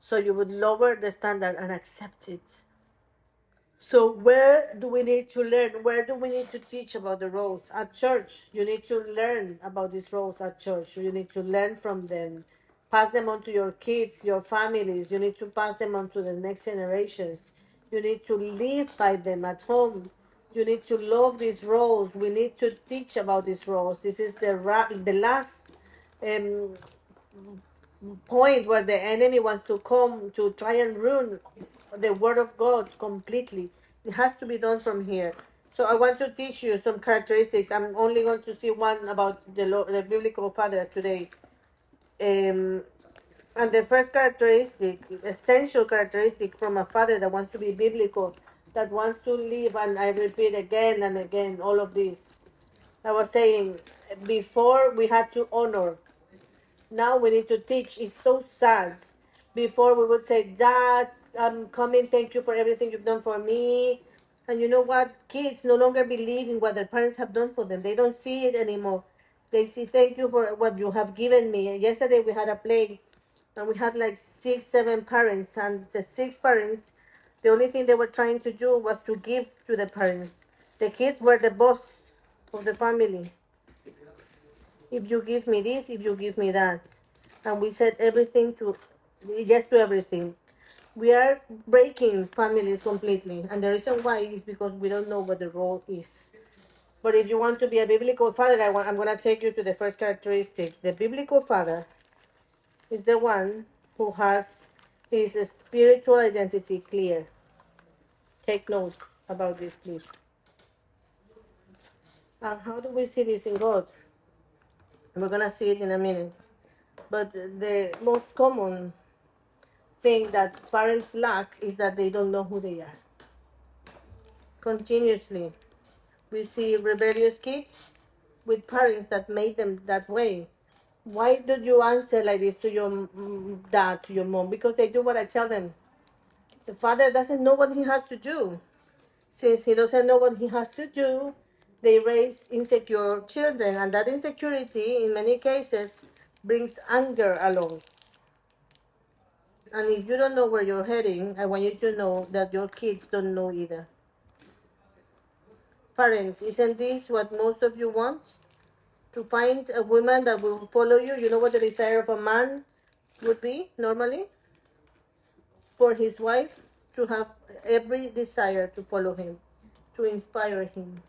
So you would lower the standard and accept it. So where do we need to learn? Where do we need to teach about the roles? At church, you need to learn about these roles at church. You need to learn from them. Pass them on to your kids, your families. You need to pass them on to the next generations. You need to live by them at home. You need to love these roles. We need to teach about these roles. This is the ra- the last um, point where the enemy wants to come to try and ruin the word of God completely. It has to be done from here. So I want to teach you some characteristics. I'm only going to see one about the the biblical father today. Um, and the first characteristic, essential characteristic from a father that wants to be biblical, that wants to live, and I repeat again and again all of this. I was saying before we had to honor now we need to teach. It's so sad. Before we would say, Dad, Um, I'm coming. Thank you for everything you've done for me. And you know what? Kids no longer believe in what their parents have done for them. They don't see it anymore. They see, thank you for what you have given me. Yesterday we had a play and we had like six, seven parents. And the six parents, the only thing they were trying to do was to give to the parents. The kids were the boss of the family if you give me this, if you give me that. And we said everything to yes to everything. We are breaking families completely. And the reason why is because we don't know what the role is. But if you want to be a biblical father, I want, I'm going to take you to the first characteristic. The biblical father is the one who has his spiritual identity clear. Take notes about this, please. And how do we see this in God? We're going to see it in a minute. But the most common thing that parents lack is that they don't know who they are. Continuously, we see rebellious kids with parents that made them that way. Why did you answer like this to your dad, to your mom? Because they do what I tell them. The father doesn't know what he has to do. Since he doesn't know what he has to do, they raise insecure children, and that insecurity, in many cases, brings anger along. And if you don't know where you're heading, I want you to know that your kids don't know either. Parents, isn't this what most of you want? To find a woman that will follow you? You know what the desire of a man would be normally? For his wife to have every desire to follow him, to inspire him.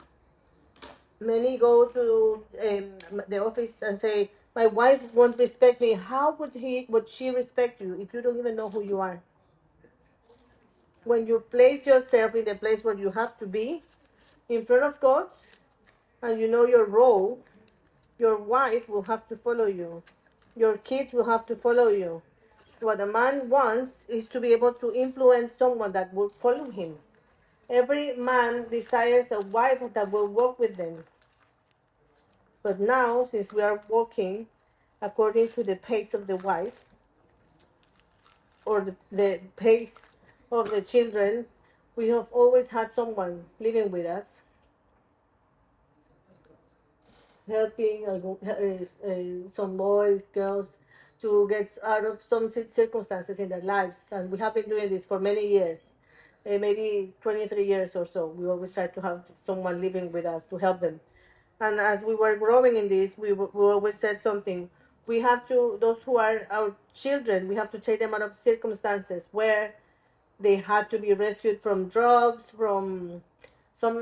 Many go to um, the office and say, "My wife won't respect me." How would he? Would she respect you if you don't even know who you are? When you place yourself in the place where you have to be, in front of God, and you know your role, your wife will have to follow you. Your kids will have to follow you. What a man wants is to be able to influence someone that will follow him. Every man desires a wife that will walk with them. But now, since we are walking according to the pace of the wife or the, the pace of the children, we have always had someone living with us, helping some boys, girls to get out of some circumstances in their lives. And we have been doing this for many years, uh, maybe 23 years or so. We always try to have someone living with us to help them. And as we were growing in this, we, we always said something. We have to, those who are our children, we have to take them out of circumstances where they had to be rescued from drugs, from some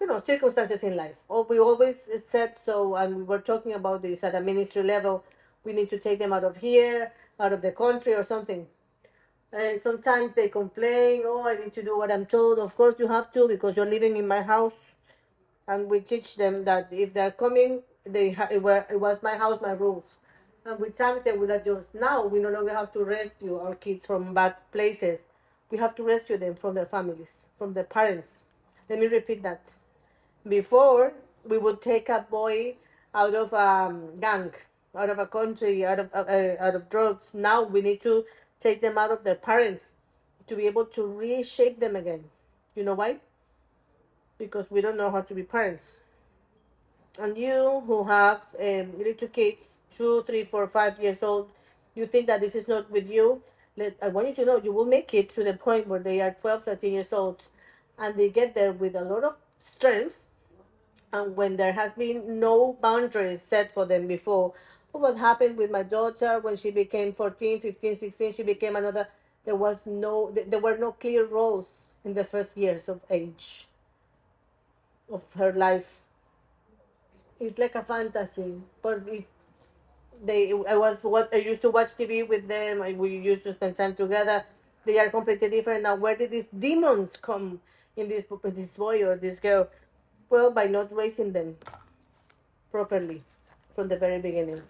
you know circumstances in life. Or we always said so, and we were talking about this at a ministry level. We need to take them out of here, out of the country, or something. And sometimes they complain, "Oh, I need to do what I'm told." Of course, you have to because you're living in my house, and we teach them that if they're coming, they ha- it, were, it was my house, my rules. And with times they will adjust. Now we no longer have to rescue our kids from bad places we have to rescue them from their families, from their parents. Let me repeat that. Before, we would take a boy out of a um, gang, out of a country, out of uh, uh, out of drugs. Now we need to take them out of their parents to be able to reshape them again. You know why? Because we don't know how to be parents. And you who have um, little kids, two, three, four, five years old, you think that this is not with you let, I want you to know you will make it to the point where they are 12, 13 years old and they get there with a lot of strength. And when there has been no boundaries set for them before, what happened with my daughter when she became 14, 15, 16, she became another, there was no, there were no clear roles in the first years of age of her life. It's like a fantasy, but if they I was what I used to watch TV with them. I, we used to spend time together. They are completely different now. Where did these demons come in this this boy or this girl? Well, by not raising them properly from the very beginning.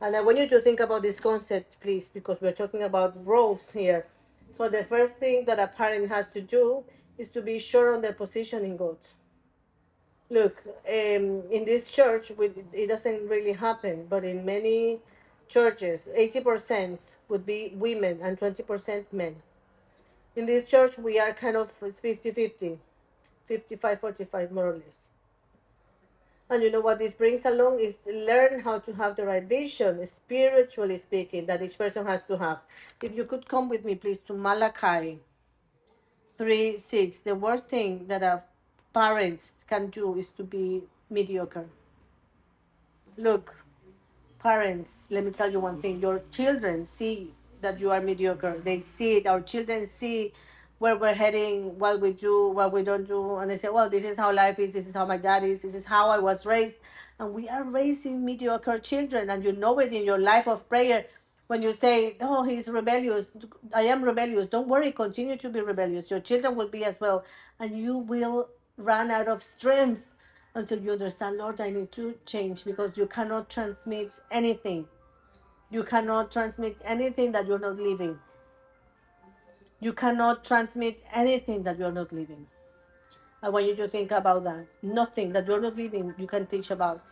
And I want you to think about this concept, please, because we're talking about roles here. So the first thing that a parent has to do is to be sure on their position in God. Look, um, in this church, it doesn't really happen, but in many churches, 80% would be women and 20% men. In this church, we are kind of 50 50, 55 45, more or less. And you know what this brings along is learn how to have the right vision, spiritually speaking, that each person has to have. If you could come with me, please, to Malachi 3 6. The worst thing that a parents can do is to be mediocre. Look, parents, let me tell you one thing. Your children see that you are mediocre. They see it. Our children see where we're heading, what we do, what we don't do. And they say, well, this is how life is. This is how my dad is. This is how I was raised. And we are raising mediocre children. And you know it in your life of prayer when you say, oh, he's rebellious. I am rebellious. Don't worry. Continue to be rebellious. Your children will be as well. And you will run out of strength until you understand, Lord, I need to change because you cannot transmit anything. You cannot transmit anything that you're not living. You cannot transmit anything that you're not living. I want you to think about that. Nothing that you're not living, you can teach about.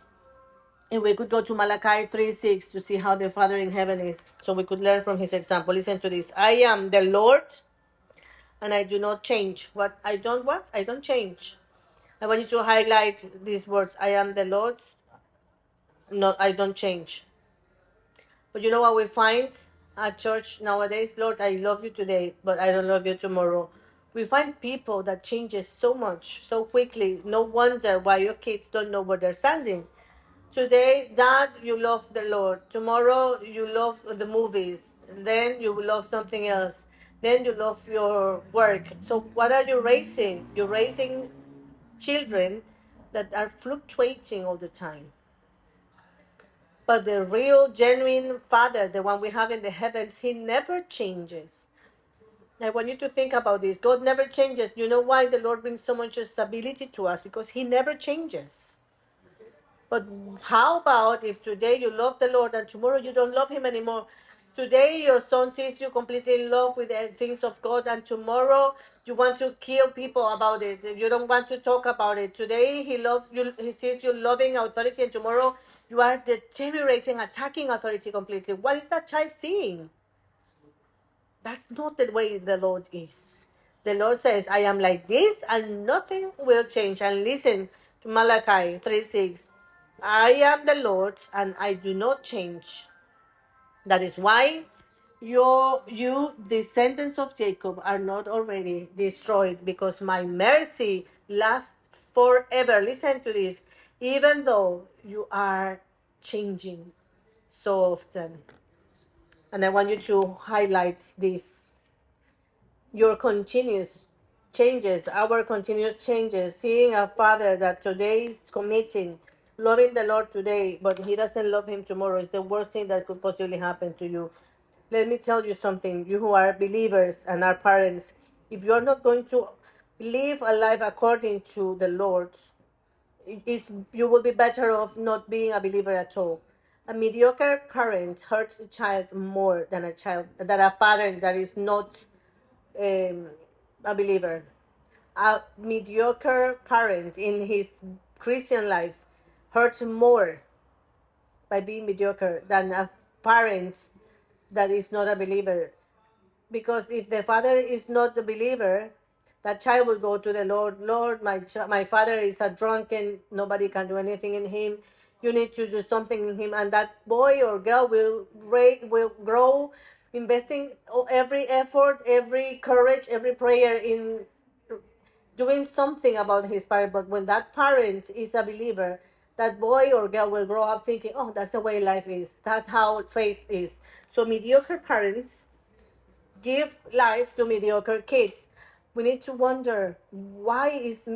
And we could go to Malachi 3 6 to see how the Father in heaven is. So we could learn from his example. Listen to this I am the Lord and I do not change. What I don't what? I don't change. I want you to highlight these words. I am the Lord. No, I don't change. But you know what we find at church nowadays, Lord, I love you today, but I don't love you tomorrow. We find people that changes so much so quickly. No wonder why your kids don't know where they're standing. Today, Dad, you love the Lord. Tomorrow, you love the movies. Then you will love something else. Then you love your work. So, what are you raising? You're raising children that are fluctuating all the time. But the real, genuine Father, the one we have in the heavens, He never changes. I want you to think about this. God never changes. You know why the Lord brings so much stability to us? Because He never changes. But how about if today you love the Lord and tomorrow you don't love Him anymore? Today your son sees you completely in love with the things of God, and tomorrow you want to kill people about it. You don't want to talk about it. Today he loves you. He sees you loving authority, and tomorrow you are deteriorating, attacking authority completely. What is that child seeing? That's not the way the Lord is. The Lord says, I am like this and nothing will change. And listen to Malachi 3 6. I am the Lord and I do not change. That is why you, you descendants of Jacob, are not already destroyed because my mercy lasts forever. Listen to this. Even though you are changing so often. And I want you to highlight this your continuous changes, our continuous changes, seeing a father that today is committing, loving the Lord today, but he doesn't love him tomorrow is the worst thing that could possibly happen to you. Let me tell you something, you who are believers and are parents, if you're not going to live a life according to the Lord, is you will be better off not being a believer at all. A mediocre parent hurts a child more than a child than a parent that is not um, a believer. A mediocre parent in his Christian life hurts more by being mediocre than a parent that is not a believer. Because if the father is not a believer, that child will go to the Lord. Lord, my ch- my father is a drunken. Nobody can do anything in him. You need to do something in him, and that boy or girl will will grow, investing every effort, every courage, every prayer in doing something about his parent. But when that parent is a believer, that boy or girl will grow up thinking, "Oh, that's the way life is. That's how faith is." So mediocre parents give life to mediocre kids. We need to wonder why is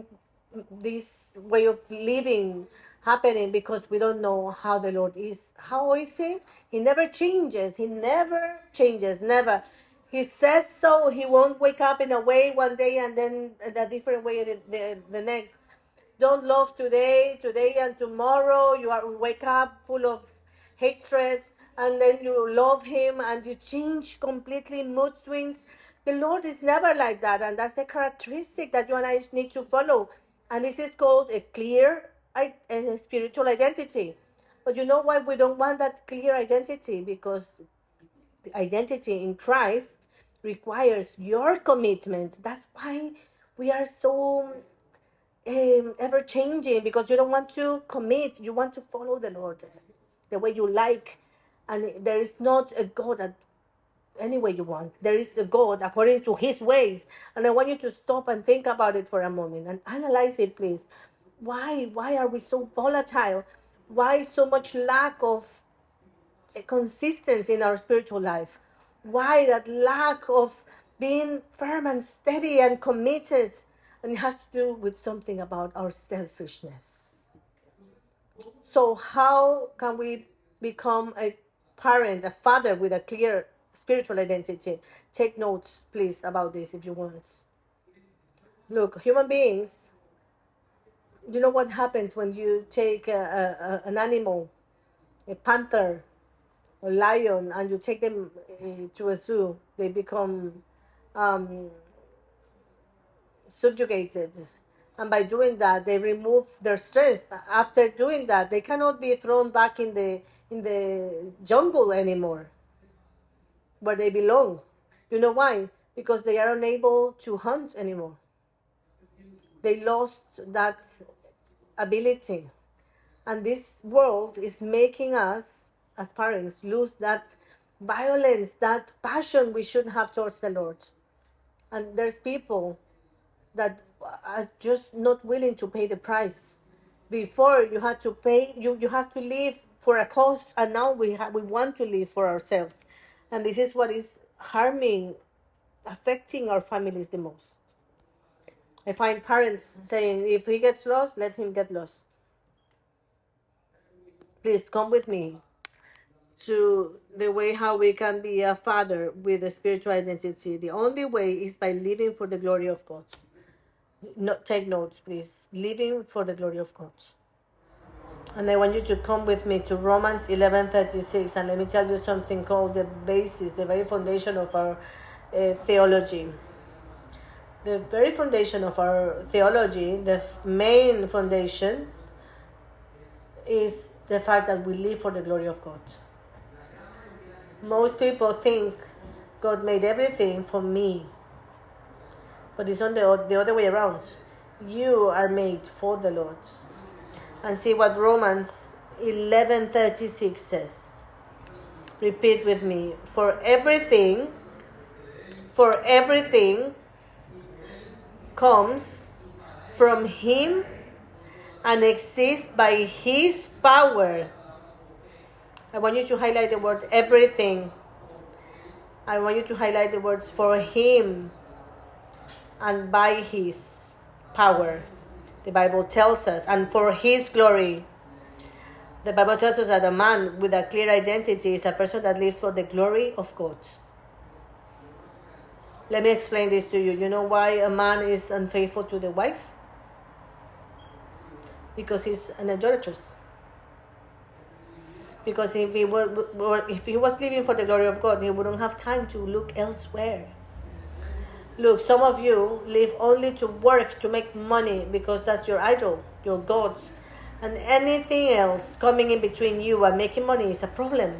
this way of living happening because we don't know how the Lord is. How is he? He never changes. He never changes. Never. He says so. He won't wake up in a way one day and then a different way the, the, the next don't love today, today and tomorrow. You are wake up full of hatred, and then you love him and you change completely mood swings. The Lord is never like that, and that's the characteristic that you and I need to follow. And this is called a clear a spiritual identity. But you know why we don't want that clear identity? Because the identity in Christ requires your commitment. That's why we are so um, ever changing because you don't want to commit. You want to follow the Lord the way you like. And there is not a God that any way you want. There is a God according to his ways. And I want you to stop and think about it for a moment and analyze it, please. Why? Why are we so volatile? Why so much lack of consistency in our spiritual life? Why that lack of being firm and steady and committed? And it has to do with something about our selfishness. So, how can we become a parent, a father with a clear spiritual identity? Take notes, please, about this if you want. Look, human beings, you know what happens when you take a, a, an animal, a panther, a lion, and you take them uh, to a zoo? They become um, subjugated and by doing that they remove their strength. After doing that they cannot be thrown back in the in the jungle anymore where they belong. You know why? Because they are unable to hunt anymore. They lost that ability. And this world is making us as parents lose that violence, that passion we should have towards the Lord. And there's people that uh, are just not willing to pay the price. Before you had to pay, you, you have to live for a cause, and now we have we want to live for ourselves, and this is what is harming, affecting our families the most. I find parents saying, if he gets lost, let him get lost. Please come with me to the way how we can be a father with a spiritual identity. The only way is by living for the glory of God. No, take notes, please. Living for the glory of God. And I want you to come with me to Romans 11:36 and let me tell you something called the basis, the very foundation of our uh, theology. The very foundation of our theology, the main foundation is the fact that we live for the glory of God. Most people think God made everything for me, but it's on the, the other way around. You are made for the Lord. And see what Romans 11:36 says. Repeat with me. For everything for everything comes from him and exists by his power I want you to highlight the word everything. I want you to highlight the words for him and by his power. The Bible tells us, and for his glory. The Bible tells us that a man with a clear identity is a person that lives for the glory of God. Let me explain this to you. You know why a man is unfaithful to the wife? Because he's an idolatrous because if he were, if he was living for the glory of God, he wouldn't have time to look elsewhere. Look, some of you live only to work to make money because that's your idol, your gods, and anything else coming in between you and making money is a problem.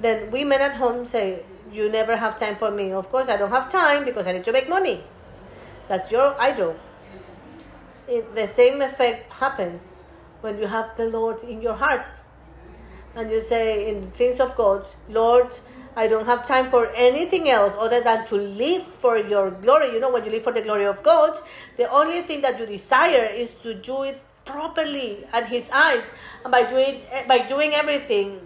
Then women at home say, "You never have time for me." Of course, I don't have time because I need to make money. That's your idol. It, the same effect happens when you have the Lord in your heart and you say in the things of God, Lord, I don't have time for anything else other than to live for your glory. You know, when you live for the glory of God, the only thing that you desire is to do it properly at His eyes. And by doing by doing everything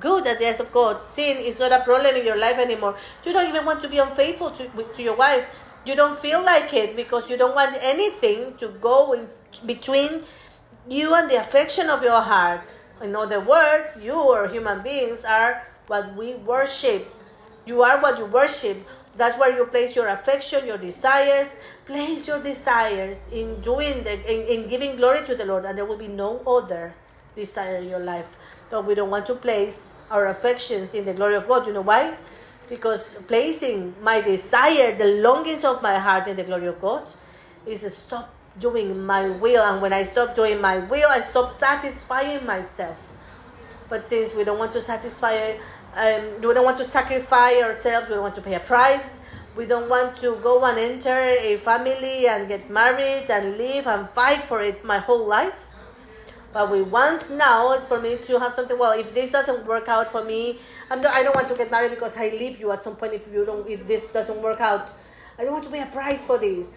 good at the eyes of God, sin is not a problem in your life anymore. You don't even want to be unfaithful to, to your wife. You don't feel like it because you don't want anything to go in between you and the affection of your hearts. In other words, you or human beings are what we worship. You are what you worship. That's where you place your affection, your desires. Place your desires in doing the, in, in giving glory to the Lord, and there will be no other desire in your life. But we don't want to place our affections in the glory of God. You know why? Because placing my desire, the longings of my heart in the glory of God, is stop doing my will. And when I stop doing my will, I stop satisfying myself. But since we don't want to satisfy, um, we don't want to sacrifice ourselves, we don't want to pay a price. We don't want to go and enter a family and get married and live and fight for it my whole life. But we want now is for me to have something. Well, if this doesn't work out for me, I'm not, I don't want to get married because I leave you at some point. If you don't, if this doesn't work out, I don't want to pay a price for this.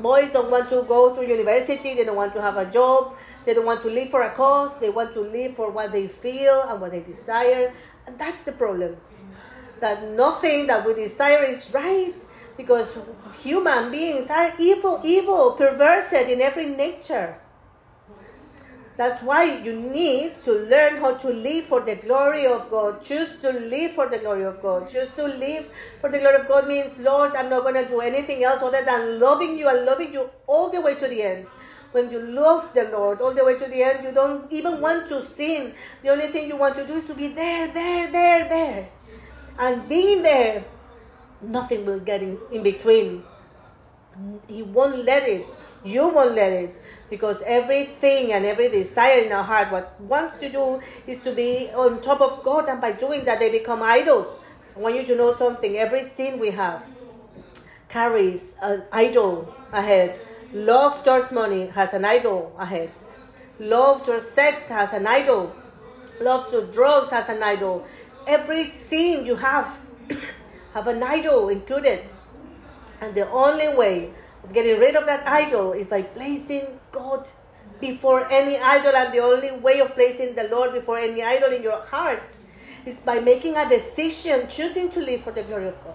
Boys don't want to go through university, they don't want to have a job, they don't want to live for a cause, they want to live for what they feel and what they desire. And that's the problem. That nothing that we desire is right because human beings are evil, evil, perverted in every nature. That's why you need to learn how to live for the glory of God. Choose to live for the glory of God. Choose to live for the glory of God means, Lord, I'm not going to do anything else other than loving you and loving you all the way to the end. When you love the Lord all the way to the end, you don't even want to sin. The only thing you want to do is to be there, there, there, there. And being there, nothing will get in, in between. He won't let it. You won't let it because everything and every desire in our heart, what wants to do is to be on top of God, and by doing that, they become idols. I want you to know something. Every sin we have carries an idol ahead. Love towards money has an idol ahead. Love towards sex has an idol. Love to drugs has an idol. Every sin you have have an idol included. And the only way of getting rid of that idol is by placing God before any idol. And the only way of placing the Lord before any idol in your hearts is by making a decision, choosing to live for the glory of God.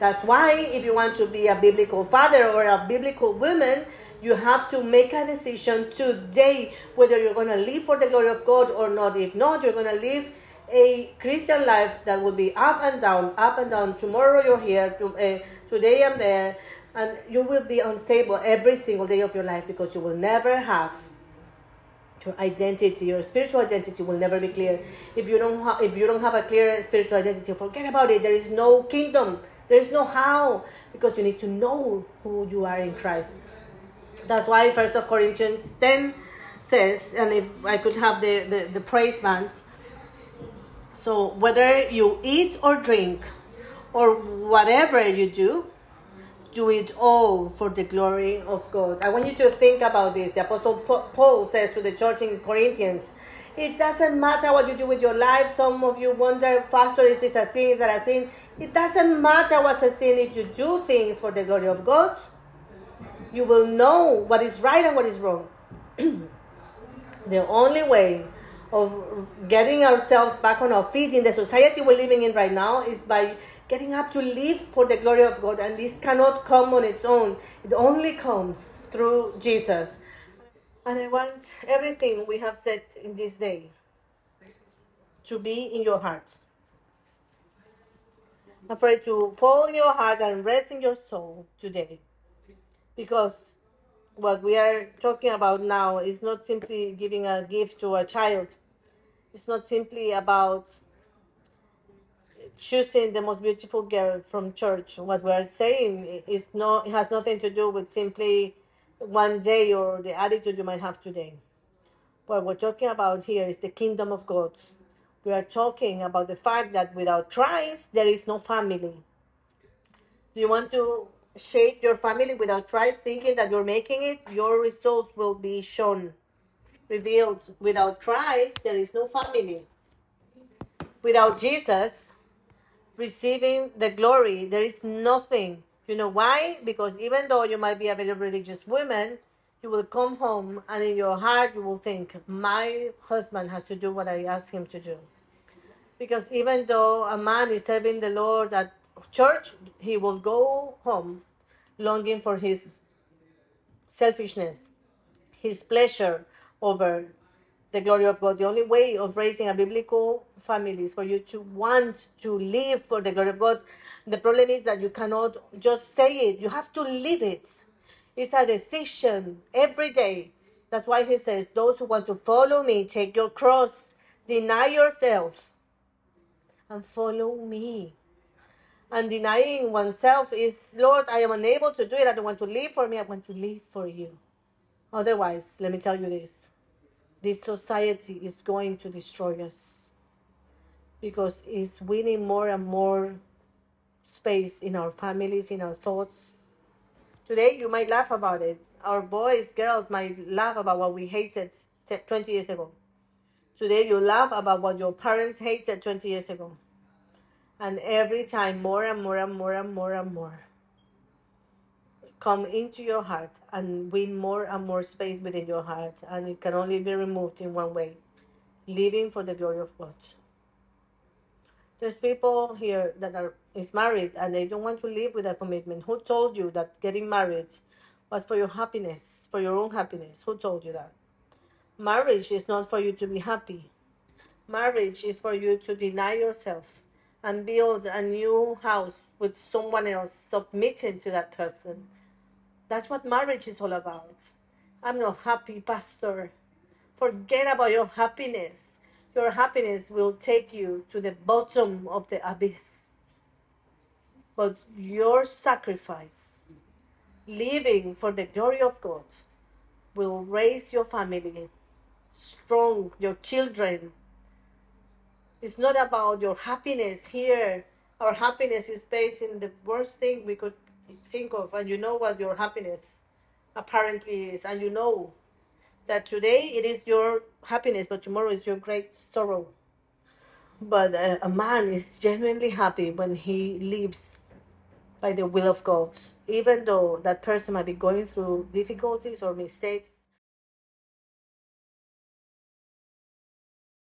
That's why, if you want to be a biblical father or a biblical woman, you have to make a decision today whether you're going to live for the glory of God or not. If not, you're going to live a Christian life that will be up and down, up and down. Tomorrow you're here, uh, today I'm there, and you will be unstable every single day of your life because you will never have your identity your spiritual identity will never be clear if you don't ha- if you don't have a clear spiritual identity forget about it there is no kingdom there is no how because you need to know who you are in christ that's why first of corinthians 10 says and if i could have the, the, the praise bands so whether you eat or drink or whatever you do do it all for the glory of God. I want you to think about this. The Apostle Paul says to the church in Corinthians, it doesn't matter what you do with your life. Some of you wonder, Pastor, is this a sin? Is that a sin? It doesn't matter what's a sin if you do things for the glory of God. You will know what is right and what is wrong. the only way of getting ourselves back on our feet in the society we're living in right now is by getting up to live for the glory of God. And this cannot come on its own, it only comes through Jesus. And I want everything we have said in this day to be in your hearts. I'm it to fall in your heart and rest in your soul today. Because what we are talking about now is not simply giving a gift to a child. It's not simply about choosing the most beautiful girl from church. What we are saying is no, it has nothing to do with simply one day or the attitude you might have today. What we're talking about here is the kingdom of God. We are talking about the fact that without Christ, there is no family. Do you want to shape your family without Christ, thinking that you're making it? Your results will be shown, revealed. Without Christ, there is no family. Without Jesus, receiving the glory. There is nothing. You know why? Because even though you might be a very religious woman, you will come home and in your heart you will think, my husband has to do what I ask him to do. Because even though a man is serving the Lord at church, he will go home longing for his selfishness, his pleasure over the glory of God. The only way of raising a biblical family is for you to want to live for the glory of God. The problem is that you cannot just say it, you have to live it. It's a decision every day. That's why he says, Those who want to follow me, take your cross, deny yourself, and follow me. And denying oneself is, Lord, I am unable to do it. I don't want to live for me. I want to live for you. Otherwise, let me tell you this this society is going to destroy us because it's winning more and more space in our families, in our thoughts. Today, you might laugh about it. Our boys, girls might laugh about what we hated 20 years ago. Today, you laugh about what your parents hated 20 years ago. And every time, more and more and more and more and more come into your heart and win more and more space within your heart. And it can only be removed in one way living for the glory of God. There's people here that are is married and they don't want to live with a commitment. Who told you that getting married was for your happiness, for your own happiness? Who told you that? Marriage is not for you to be happy. Marriage is for you to deny yourself and build a new house with someone else, submitting to that person that's what marriage is all about. I'm not happy, Pastor. Forget about your happiness. Your happiness will take you to the bottom of the abyss. But your sacrifice, living for the glory of God, will raise your family strong, your children. It's not about your happiness here. Our happiness is based in the worst thing we could think of and you know what your happiness apparently is and you know that today it is your happiness but tomorrow is your great sorrow. But a, a man is genuinely happy when he lives by the will of God, even though that person might be going through difficulties or mistakes